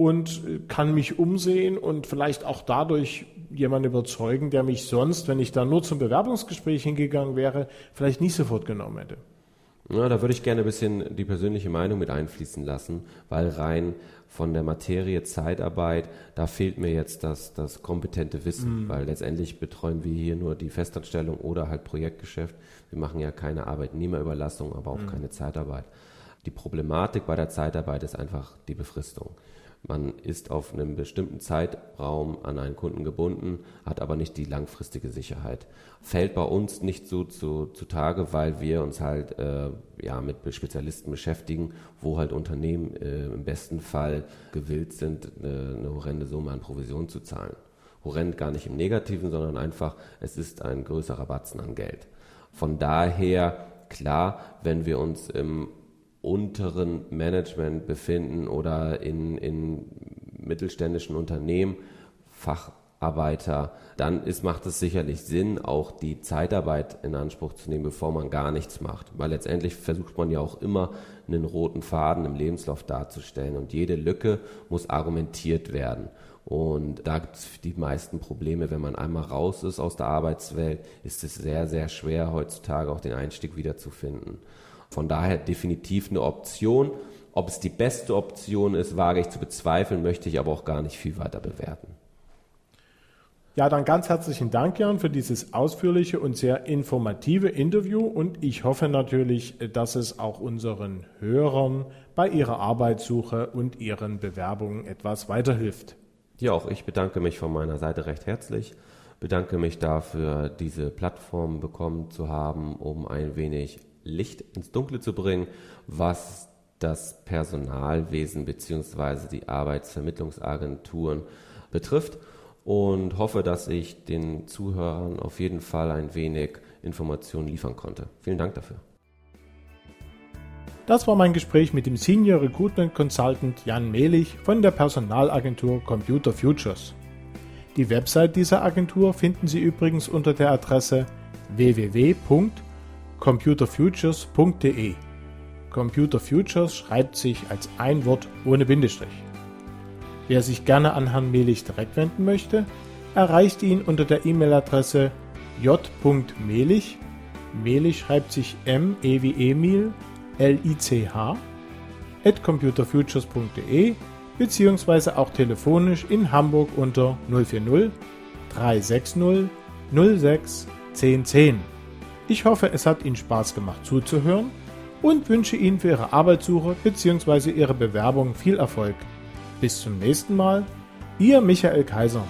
und kann mich umsehen und vielleicht auch dadurch jemanden überzeugen, der mich sonst, wenn ich da nur zum Bewerbungsgespräch hingegangen wäre, vielleicht nicht sofort genommen hätte. Ja, da würde ich gerne ein bisschen die persönliche Meinung mit einfließen lassen, weil rein von der Materie Zeitarbeit, da fehlt mir jetzt das, das kompetente Wissen, mhm. weil letztendlich betreuen wir hier nur die Festanstellung oder halt Projektgeschäft. Wir machen ja keine Arbeitnehmerüberlassung, aber auch mhm. keine Zeitarbeit. Die Problematik bei der Zeitarbeit ist einfach die Befristung. Man ist auf einem bestimmten Zeitraum an einen Kunden gebunden, hat aber nicht die langfristige Sicherheit. Fällt bei uns nicht so zu, zutage, weil wir uns halt äh, ja, mit Spezialisten beschäftigen, wo halt Unternehmen äh, im besten Fall gewillt sind, eine, eine horrende Summe an Provision zu zahlen. Horrend gar nicht im Negativen, sondern einfach, es ist ein größerer Batzen an Geld. Von daher, klar, wenn wir uns im unteren Management befinden oder in, in mittelständischen Unternehmen, Facharbeiter, dann ist, macht es sicherlich Sinn, auch die Zeitarbeit in Anspruch zu nehmen, bevor man gar nichts macht. Weil letztendlich versucht man ja auch immer einen roten Faden im Lebenslauf darzustellen und jede Lücke muss argumentiert werden. Und da gibt es die meisten Probleme. Wenn man einmal raus ist aus der Arbeitswelt, ist es sehr, sehr schwer heutzutage auch den Einstieg wiederzufinden. Von daher definitiv eine Option. Ob es die beste Option ist, wage ich zu bezweifeln, möchte ich aber auch gar nicht viel weiter bewerten. Ja, dann ganz herzlichen Dank, Jan, für dieses ausführliche und sehr informative Interview und ich hoffe natürlich, dass es auch unseren Hörern bei ihrer Arbeitssuche und ihren Bewerbungen etwas weiterhilft. Ja, auch ich bedanke mich von meiner Seite recht herzlich, bedanke mich dafür, diese Plattform bekommen zu haben, um ein wenig Licht ins Dunkle zu bringen, was das Personalwesen bzw. die Arbeitsvermittlungsagenturen betrifft und hoffe, dass ich den Zuhörern auf jeden Fall ein wenig Informationen liefern konnte. Vielen Dank dafür. Das war mein Gespräch mit dem Senior Recruitment Consultant Jan Mehlich von der Personalagentur Computer Futures. Die Website dieser Agentur finden Sie übrigens unter der Adresse www.computerfutures.com computerfutures.de. Computer Futures schreibt sich als ein Wort ohne Bindestrich. Wer sich gerne an Herrn Mehlich direkt wenden möchte, erreicht ihn unter der E-Mail-Adresse j.mehlich, Mehlich schreibt sich M E wie Emil, L I C H, at computerfutures.de beziehungsweise auch telefonisch in Hamburg unter 040 360 06 1010. Ich hoffe, es hat Ihnen Spaß gemacht zuzuhören und wünsche Ihnen für Ihre Arbeitssuche bzw. Ihre Bewerbung viel Erfolg. Bis zum nächsten Mal, Ihr Michael Kaiser.